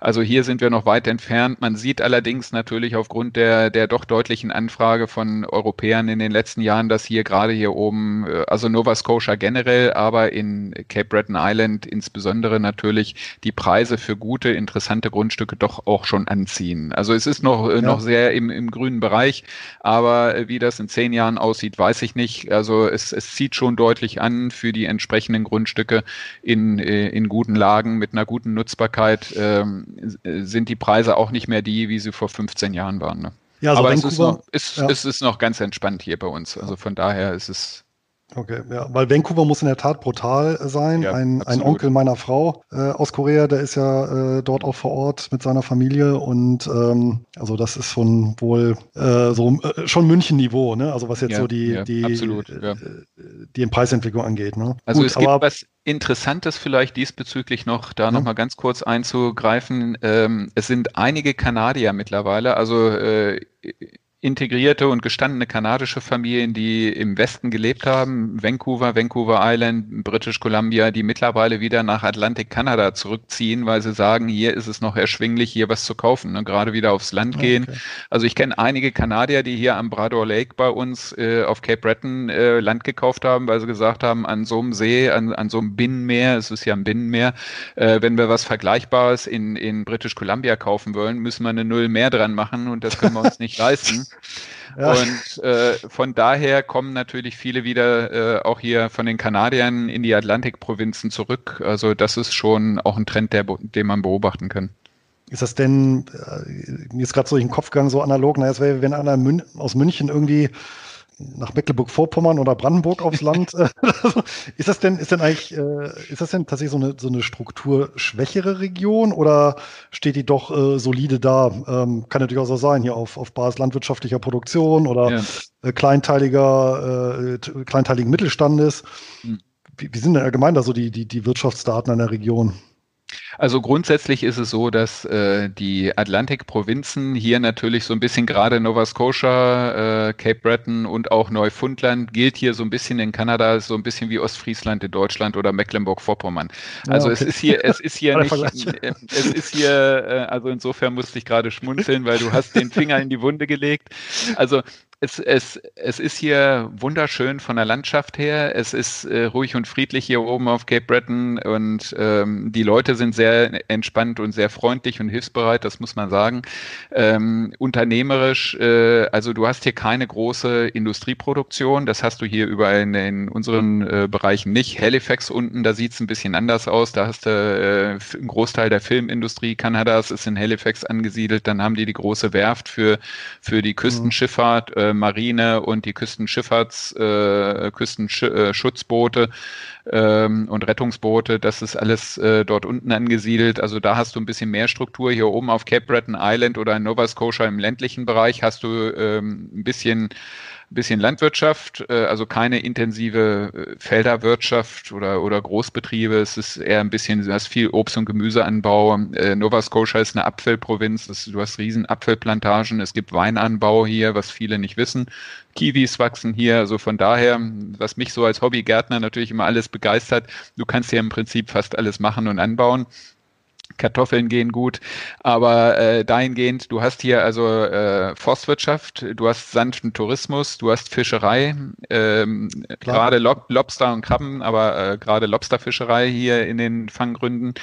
Also hier sind wir noch weit entfernt. Man sieht allerdings natürlich aufgrund der, der doch deutlichen Anfrage von Europäern in den letzten Jahren, dass hier gerade hier oben, äh, also Nova Scotia generell, aber in Cape Breton Island insbesondere natürlich die Preise für gute, interessante Grundstücke doch auch schon anziehen. Also es ist noch, äh, ja. noch sehr im, im grünen Bereich, aber äh, wie das in zehn Jahren aussieht, weiß ich nicht. Also es, es zieht schon deutlich an für die entsprechenden Grundstücke in, äh, in guten Lagen mit einer guten Nutzbarkeit ähm, sind die Preise auch nicht mehr die, wie sie vor 15 Jahren waren. Ne? Ja, also Aber Vancouver, es, ist noch, ist, ja. es ist noch ganz entspannt hier bei uns. Also von daher ist es Okay, ja, weil Vancouver muss in der Tat brutal sein. Ja, ein, ein, Onkel meiner Frau äh, aus Korea, der ist ja äh, dort auch vor Ort mit seiner Familie und ähm, also das ist schon wohl äh, so äh, schon München-Niveau, ne? Also was jetzt ja, so die die absolut, äh, die Preisentwicklung angeht. Ne? Also Gut, es gibt was Interessantes vielleicht diesbezüglich noch, da ja. noch mal ganz kurz einzugreifen. Ähm, es sind einige Kanadier mittlerweile, also äh, integrierte und gestandene kanadische Familien, die im Westen gelebt haben, Vancouver, Vancouver Island, British Columbia, die mittlerweile wieder nach Atlantik Kanada zurückziehen, weil sie sagen, hier ist es noch erschwinglich, hier was zu kaufen, ne? gerade wieder aufs Land gehen. Okay. Also ich kenne einige Kanadier, die hier am Brador Lake bei uns äh, auf Cape Breton äh, Land gekauft haben, weil sie gesagt haben, an so einem See, an, an so einem Binnenmeer, es ist ja ein Binnenmeer, äh, wenn wir was Vergleichbares in, in British Columbia kaufen wollen, müssen wir eine Null mehr dran machen und das können wir uns nicht leisten. Ja. Und äh, von daher kommen natürlich viele wieder äh, auch hier von den Kanadiern in die Atlantikprovinzen zurück. Also das ist schon auch ein Trend, der, den man beobachten kann. Ist das denn, äh, mir ist gerade so in den Kopf gegangen, so analog, naja, es wäre, wenn einer aus München irgendwie nach Mecklenburg-Vorpommern oder Brandenburg aufs Land. Ist das denn, ist denn eigentlich, äh, ist das denn tatsächlich so eine, so eine strukturschwächere Region oder steht die doch äh, solide da? Ähm, kann natürlich auch so sein, hier auf, auf Basis landwirtschaftlicher Produktion oder ja. äh, kleinteiliger, äh, kleinteiligen Mittelstandes. Hm. Wie, wie sind denn allgemein da so die, die, die Wirtschaftsdaten in der Region? Also grundsätzlich ist es so, dass äh, die Atlantikprovinzen hier natürlich so ein bisschen gerade Nova Scotia, äh, Cape Breton und auch Neufundland gilt hier so ein bisschen in Kanada so ein bisschen wie Ostfriesland in Deutschland oder Mecklenburg-Vorpommern. Also ja, okay. es ist hier, es ist hier nicht, äh, es ist hier, äh, also insofern musste ich gerade schmunzeln, weil du hast den Finger in die Wunde gelegt. Also es, es, es ist hier wunderschön von der Landschaft her. Es ist äh, ruhig und friedlich hier oben auf Cape Breton und ähm, die Leute sind sehr entspannt und sehr freundlich und hilfsbereit, das muss man sagen. Ähm, unternehmerisch, äh, also du hast hier keine große Industrieproduktion, das hast du hier überall in, in unseren äh, Bereichen nicht. Halifax unten, da sieht es ein bisschen anders aus. Da hast du äh, einen Großteil der Filmindustrie Kanadas ist in Halifax angesiedelt. Dann haben die die große Werft für, für die Küstenschifffahrt. Mhm Marine und die Küstenschifffahrts, äh, Küstenschutzboote ähm, und Rettungsboote. Das ist alles äh, dort unten angesiedelt. Also da hast du ein bisschen mehr Struktur. Hier oben auf Cape Breton Island oder in Nova Scotia im ländlichen Bereich hast du ähm, ein bisschen bisschen Landwirtschaft, äh, also keine intensive äh, Felderwirtschaft oder, oder Großbetriebe. Es ist eher ein bisschen, du hast viel Obst- und Gemüseanbau. Äh, Nova Scotia ist eine Apfelprovinz, du hast riesen Apfelplantagen, es gibt Weinanbau hier, was viele nicht wissen. Kiwis wachsen hier, also von daher, was mich so als Hobbygärtner natürlich immer alles begeistert, du kannst hier im Prinzip fast alles machen und anbauen. Kartoffeln gehen gut, aber äh, dahingehend, du hast hier also äh, Forstwirtschaft, du hast sanften Tourismus, du hast Fischerei, ähm, gerade Lob Lobster und Krabben, aber äh, gerade Lobsterfischerei hier in den Fanggründen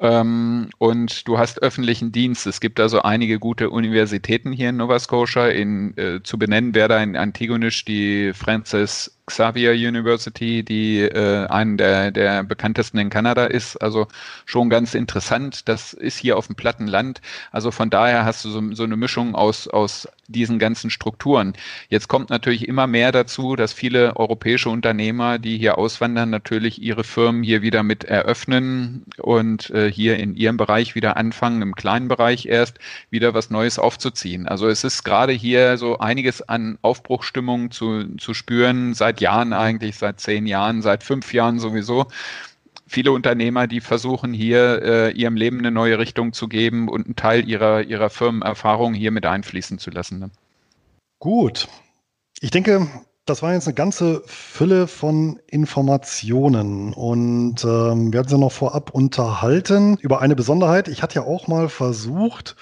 ähm, und du hast öffentlichen Dienst. Es gibt also einige gute Universitäten hier in Nova Scotia, in, äh, zu benennen wäre da in Antigonish die Francis Xavier University, die äh, einen der, der bekanntesten in Kanada ist. Also schon ganz interessant. Das ist hier auf dem platten Land. Also von daher hast du so, so eine Mischung aus, aus diesen ganzen Strukturen. Jetzt kommt natürlich immer mehr dazu, dass viele europäische Unternehmer, die hier auswandern, natürlich ihre Firmen hier wieder mit eröffnen und äh, hier in ihrem Bereich wieder anfangen, im kleinen Bereich erst wieder was Neues aufzuziehen. Also es ist gerade hier so einiges an Aufbruchstimmung zu, zu spüren, seit Jahren eigentlich, seit zehn Jahren, seit fünf Jahren sowieso viele Unternehmer, die versuchen hier äh, ihrem Leben eine neue Richtung zu geben und einen Teil ihrer, ihrer Firmenerfahrung hier mit einfließen zu lassen. Ne? Gut. Ich denke, das war jetzt eine ganze Fülle von Informationen und ähm, wir hatten ja noch vorab unterhalten über eine Besonderheit. Ich hatte ja auch mal versucht,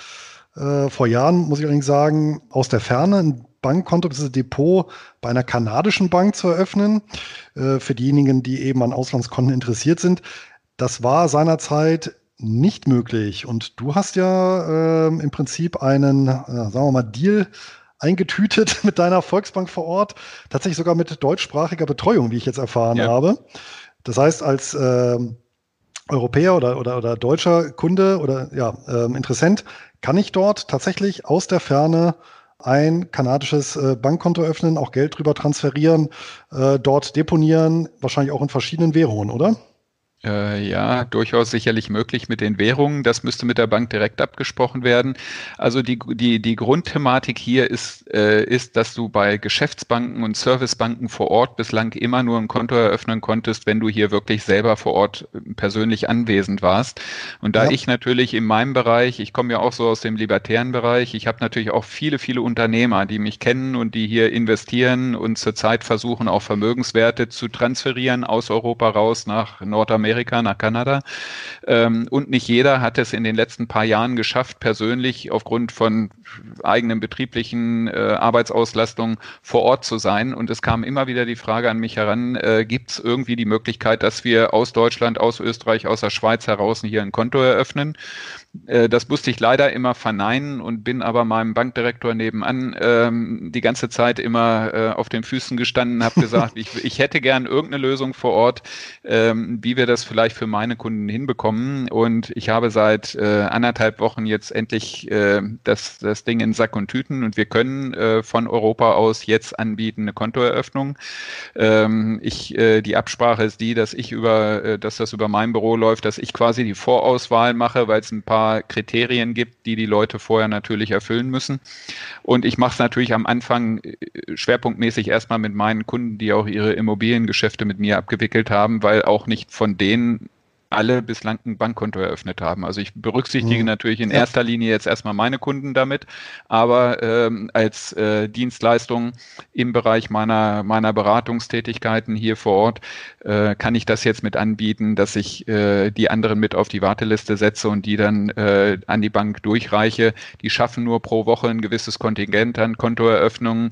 äh, vor Jahren, muss ich allerdings sagen, aus der Ferne ein Bankkonto bzw. Depot bei einer kanadischen Bank zu eröffnen, äh, für diejenigen, die eben an Auslandskonten interessiert sind. Das war seinerzeit nicht möglich. Und du hast ja äh, im Prinzip einen, äh, sagen wir mal, Deal eingetütet mit deiner Volksbank vor Ort, tatsächlich sogar mit deutschsprachiger Betreuung, wie ich jetzt erfahren ja. habe. Das heißt, als äh, Europäer oder, oder, oder deutscher Kunde oder ja, äh, Interessent kann ich dort tatsächlich aus der Ferne ein kanadisches äh, Bankkonto öffnen, auch Geld drüber transferieren, äh, dort deponieren, wahrscheinlich auch in verschiedenen Währungen, oder? Äh, ja, durchaus sicherlich möglich mit den Währungen. Das müsste mit der Bank direkt abgesprochen werden. Also die, die, die Grundthematik hier ist, äh, ist, dass du bei Geschäftsbanken und Servicebanken vor Ort bislang immer nur ein Konto eröffnen konntest, wenn du hier wirklich selber vor Ort äh, persönlich anwesend warst. Und da ja. ich natürlich in meinem Bereich, ich komme ja auch so aus dem libertären Bereich, ich habe natürlich auch viele, viele Unternehmer, die mich kennen und die hier investieren und zurzeit versuchen, auch Vermögenswerte zu transferieren aus Europa raus nach Nordamerika Amerika, nach Kanada. Ähm, und nicht jeder hat es in den letzten paar Jahren geschafft, persönlich aufgrund von eigenen betrieblichen äh, Arbeitsauslastung vor Ort zu sein. Und es kam immer wieder die Frage an mich heran, äh, gibt es irgendwie die Möglichkeit, dass wir aus Deutschland, aus Österreich, aus der Schweiz heraus hier ein Konto eröffnen? Äh, das musste ich leider immer verneinen und bin aber meinem Bankdirektor nebenan ähm, die ganze Zeit immer äh, auf den Füßen gestanden, habe gesagt, ich, ich hätte gern irgendeine Lösung vor Ort, ähm, wie wir das vielleicht für meine Kunden hinbekommen. Und ich habe seit äh, anderthalb Wochen jetzt endlich äh, das, das Ding in Sack und Tüten und wir können äh, von Europa aus jetzt anbieten eine Kontoeröffnung. Ähm, ich, äh, die Absprache ist die, dass ich über, äh, dass das über mein Büro läuft, dass ich quasi die Vorauswahl mache, weil es ein paar paar Kriterien gibt, die die Leute vorher natürlich erfüllen müssen. Und ich mache es natürlich am Anfang äh, schwerpunktmäßig erstmal mit meinen Kunden, die auch ihre Immobiliengeschäfte mit mir abgewickelt haben, weil auch nicht von denen alle bislang ein Bankkonto eröffnet haben. Also ich berücksichtige mhm. natürlich in ja. erster Linie jetzt erstmal meine Kunden damit, aber ähm, als äh, Dienstleistung im Bereich meiner, meiner Beratungstätigkeiten hier vor Ort äh, kann ich das jetzt mit anbieten, dass ich äh, die anderen mit auf die Warteliste setze und die dann äh, an die Bank durchreiche. Die schaffen nur pro Woche ein gewisses Kontingent an Kontoeröffnungen.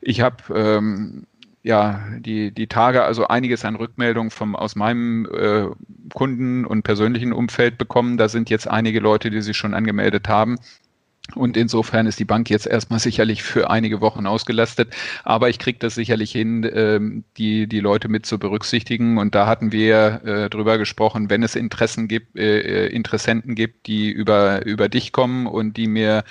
Ich habe ähm, ja, die, die Tage also einiges an Rückmeldungen vom, aus meinem äh, Kunden- und persönlichen Umfeld bekommen. Da sind jetzt einige Leute, die sich schon angemeldet haben. Und insofern ist die Bank jetzt erstmal sicherlich für einige Wochen ausgelastet. Aber ich kriege das sicherlich hin, ähm, die, die Leute mit zu berücksichtigen. Und da hatten wir äh, drüber gesprochen, wenn es Interessen gibt, äh, äh Interessenten gibt, die über, über dich kommen und die mir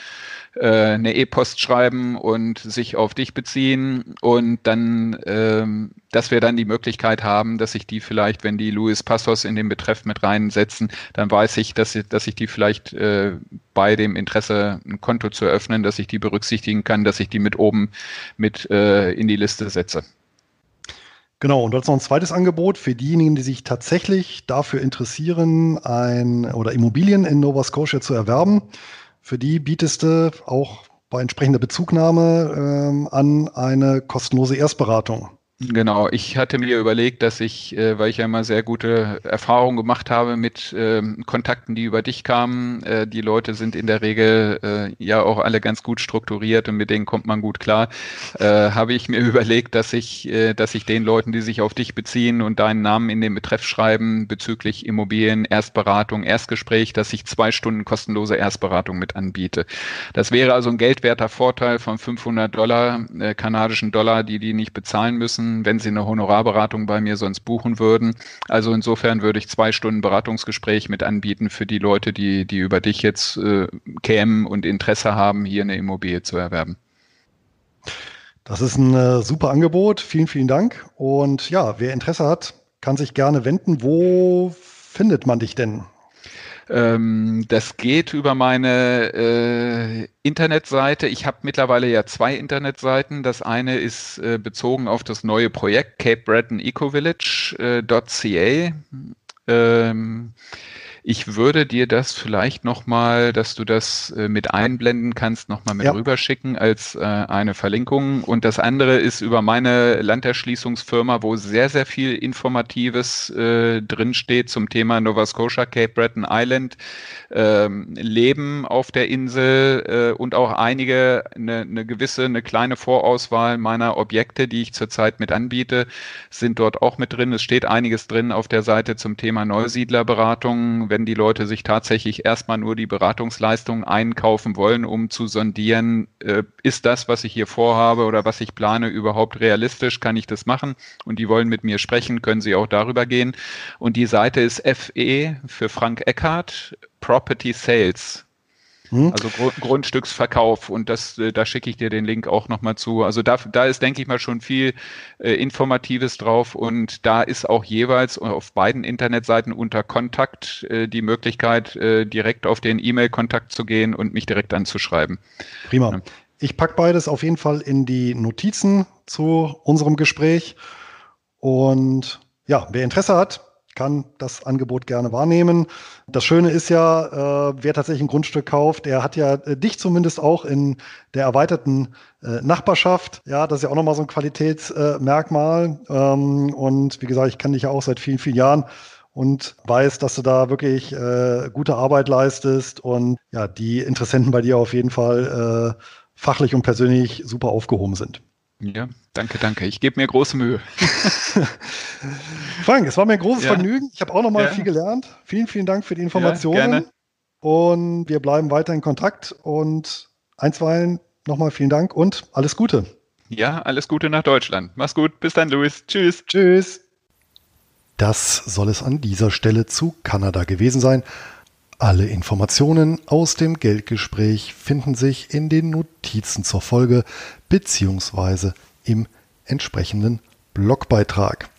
äh, eine E-Post schreiben und sich auf dich beziehen und dann, ähm, dass wir dann die Möglichkeit haben, dass ich die vielleicht, wenn die Luis Passos in den Betreff mit reinsetzen, dann weiß ich, dass, dass ich die vielleicht äh, bei dem Interesse ein Konto zu eröffnen, dass ich die berücksichtigen kann, dass ich die mit oben mit äh, in die Liste setze. Genau, und hast noch ein zweites Angebot für diejenigen, die sich tatsächlich dafür interessieren, ein oder Immobilien in Nova Scotia zu erwerben. Für die bietest du auch bei entsprechender Bezugnahme ähm, an eine kostenlose Erstberatung. Genau, ich hatte mir überlegt, dass ich, äh, weil ich ja immer sehr gute Erfahrungen gemacht habe mit ähm, Kontakten, die über dich kamen, äh, die Leute sind in der Regel äh, ja auch alle ganz gut strukturiert und mit denen kommt man gut klar, äh, habe ich mir überlegt, dass ich, äh, dass ich den Leuten, die sich auf dich beziehen und deinen Namen in den Betreff schreiben bezüglich Immobilien, Erstberatung, Erstgespräch, dass ich zwei Stunden kostenlose Erstberatung mit anbiete. Das wäre also ein geldwerter Vorteil von 500 Dollar, äh, kanadischen Dollar, die die nicht bezahlen müssen lassen, wenn Sie eine Honorarberatung bei mir sonst buchen würden. Also insofern würde ich zwei Stunden Beratungsgespräch mit anbieten für die Leute, die, die über dich jetzt äh, kämen und Interesse haben, hier eine Immobilie zu erwerben. Das ist ein äh, super Angebot. Vielen, vielen Dank. Und ja, wer Interesse hat, kann sich gerne wenden. Wo findet man dich denn? Ähm, das geht über meine äh, Internetseite. Ich habe mittlerweile ja zwei Internetseiten. Das eine ist äh, bezogen auf das neue Projekt Cape Breton Ecovillage.ca. Äh, ähm, ich würde dir das vielleicht nochmal, dass du das äh, mit einblenden kannst, nochmal mit ja. rüberschicken als äh, eine Verlinkung. Und das andere ist über meine Landerschließungsfirma, wo sehr, sehr viel Informatives äh, drinsteht zum Thema Nova Scotia, Cape Breton Island, ähm, Leben auf der Insel äh, und auch einige, eine, eine gewisse, eine kleine Vorauswahl meiner Objekte, die ich zurzeit mit anbiete, sind dort auch mit drin. Es steht einiges drin auf der Seite zum Thema Neusiedlerberatung wenn die Leute sich tatsächlich erstmal nur die Beratungsleistung einkaufen wollen, um zu sondieren, äh, ist das, was ich hier vorhabe oder was ich plane, überhaupt realistisch? Kann ich das machen? Und die wollen mit mir sprechen, können sie auch darüber gehen. Und die Seite ist FE für Frank Eckhardt, Property Sales. Hm? Also Gru Grundstücksverkauf und das, äh, da schicke ich dir den Link auch nochmal zu. Also da, da ist, denke ich mal, schon viel äh, Informatives drauf und da ist auch jeweils auf beiden Internetseiten unter Kontakt äh, die Möglichkeit, äh, direkt auf den E-Mail-Kontakt zu gehen und mich direkt anzuschreiben. Prima. Ja. Ich packe beides auf jeden Fall in die Notizen zu unserem Gespräch und ja, wer Interesse hat, kann das Angebot gerne wahrnehmen. Das Schöne ist ja, äh, wer tatsächlich ein Grundstück kauft, der hat ja äh, dich zumindest auch in der erweiterten äh, Nachbarschaft. Ja, das ist ja auch nochmal so ein Qualitätsmerkmal. Ähm, und wie gesagt, ich kenne dich ja auch seit vielen, vielen Jahren und weiß, dass du da wirklich äh, gute Arbeit leistest und ja, die Interessenten bei dir auf jeden Fall äh, fachlich und persönlich super aufgehoben sind. Ja, danke, danke. Ich gebe mir große Mühe. Frank, es war mir ein großes ja. Vergnügen. Ich habe auch noch mal ja. viel gelernt. Vielen, vielen Dank für die Informationen. Ja. Und wir bleiben weiter in Kontakt. Und einstweilen nochmal vielen Dank und alles Gute. Ja, alles Gute nach Deutschland. Mach's gut. Bis dann, Luis. Tschüss. Tschüss. Das soll es an dieser Stelle zu Kanada gewesen sein. Alle Informationen aus dem Geldgespräch finden sich in den Notizen zur Folge beziehungsweise im entsprechenden Blogbeitrag.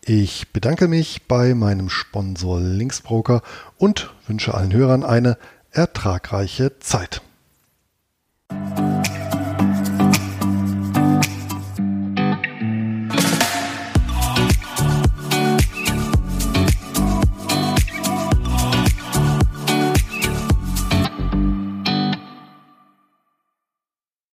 Ich bedanke mich bei meinem Sponsor Linksbroker und wünsche allen Hörern eine ertragreiche Zeit.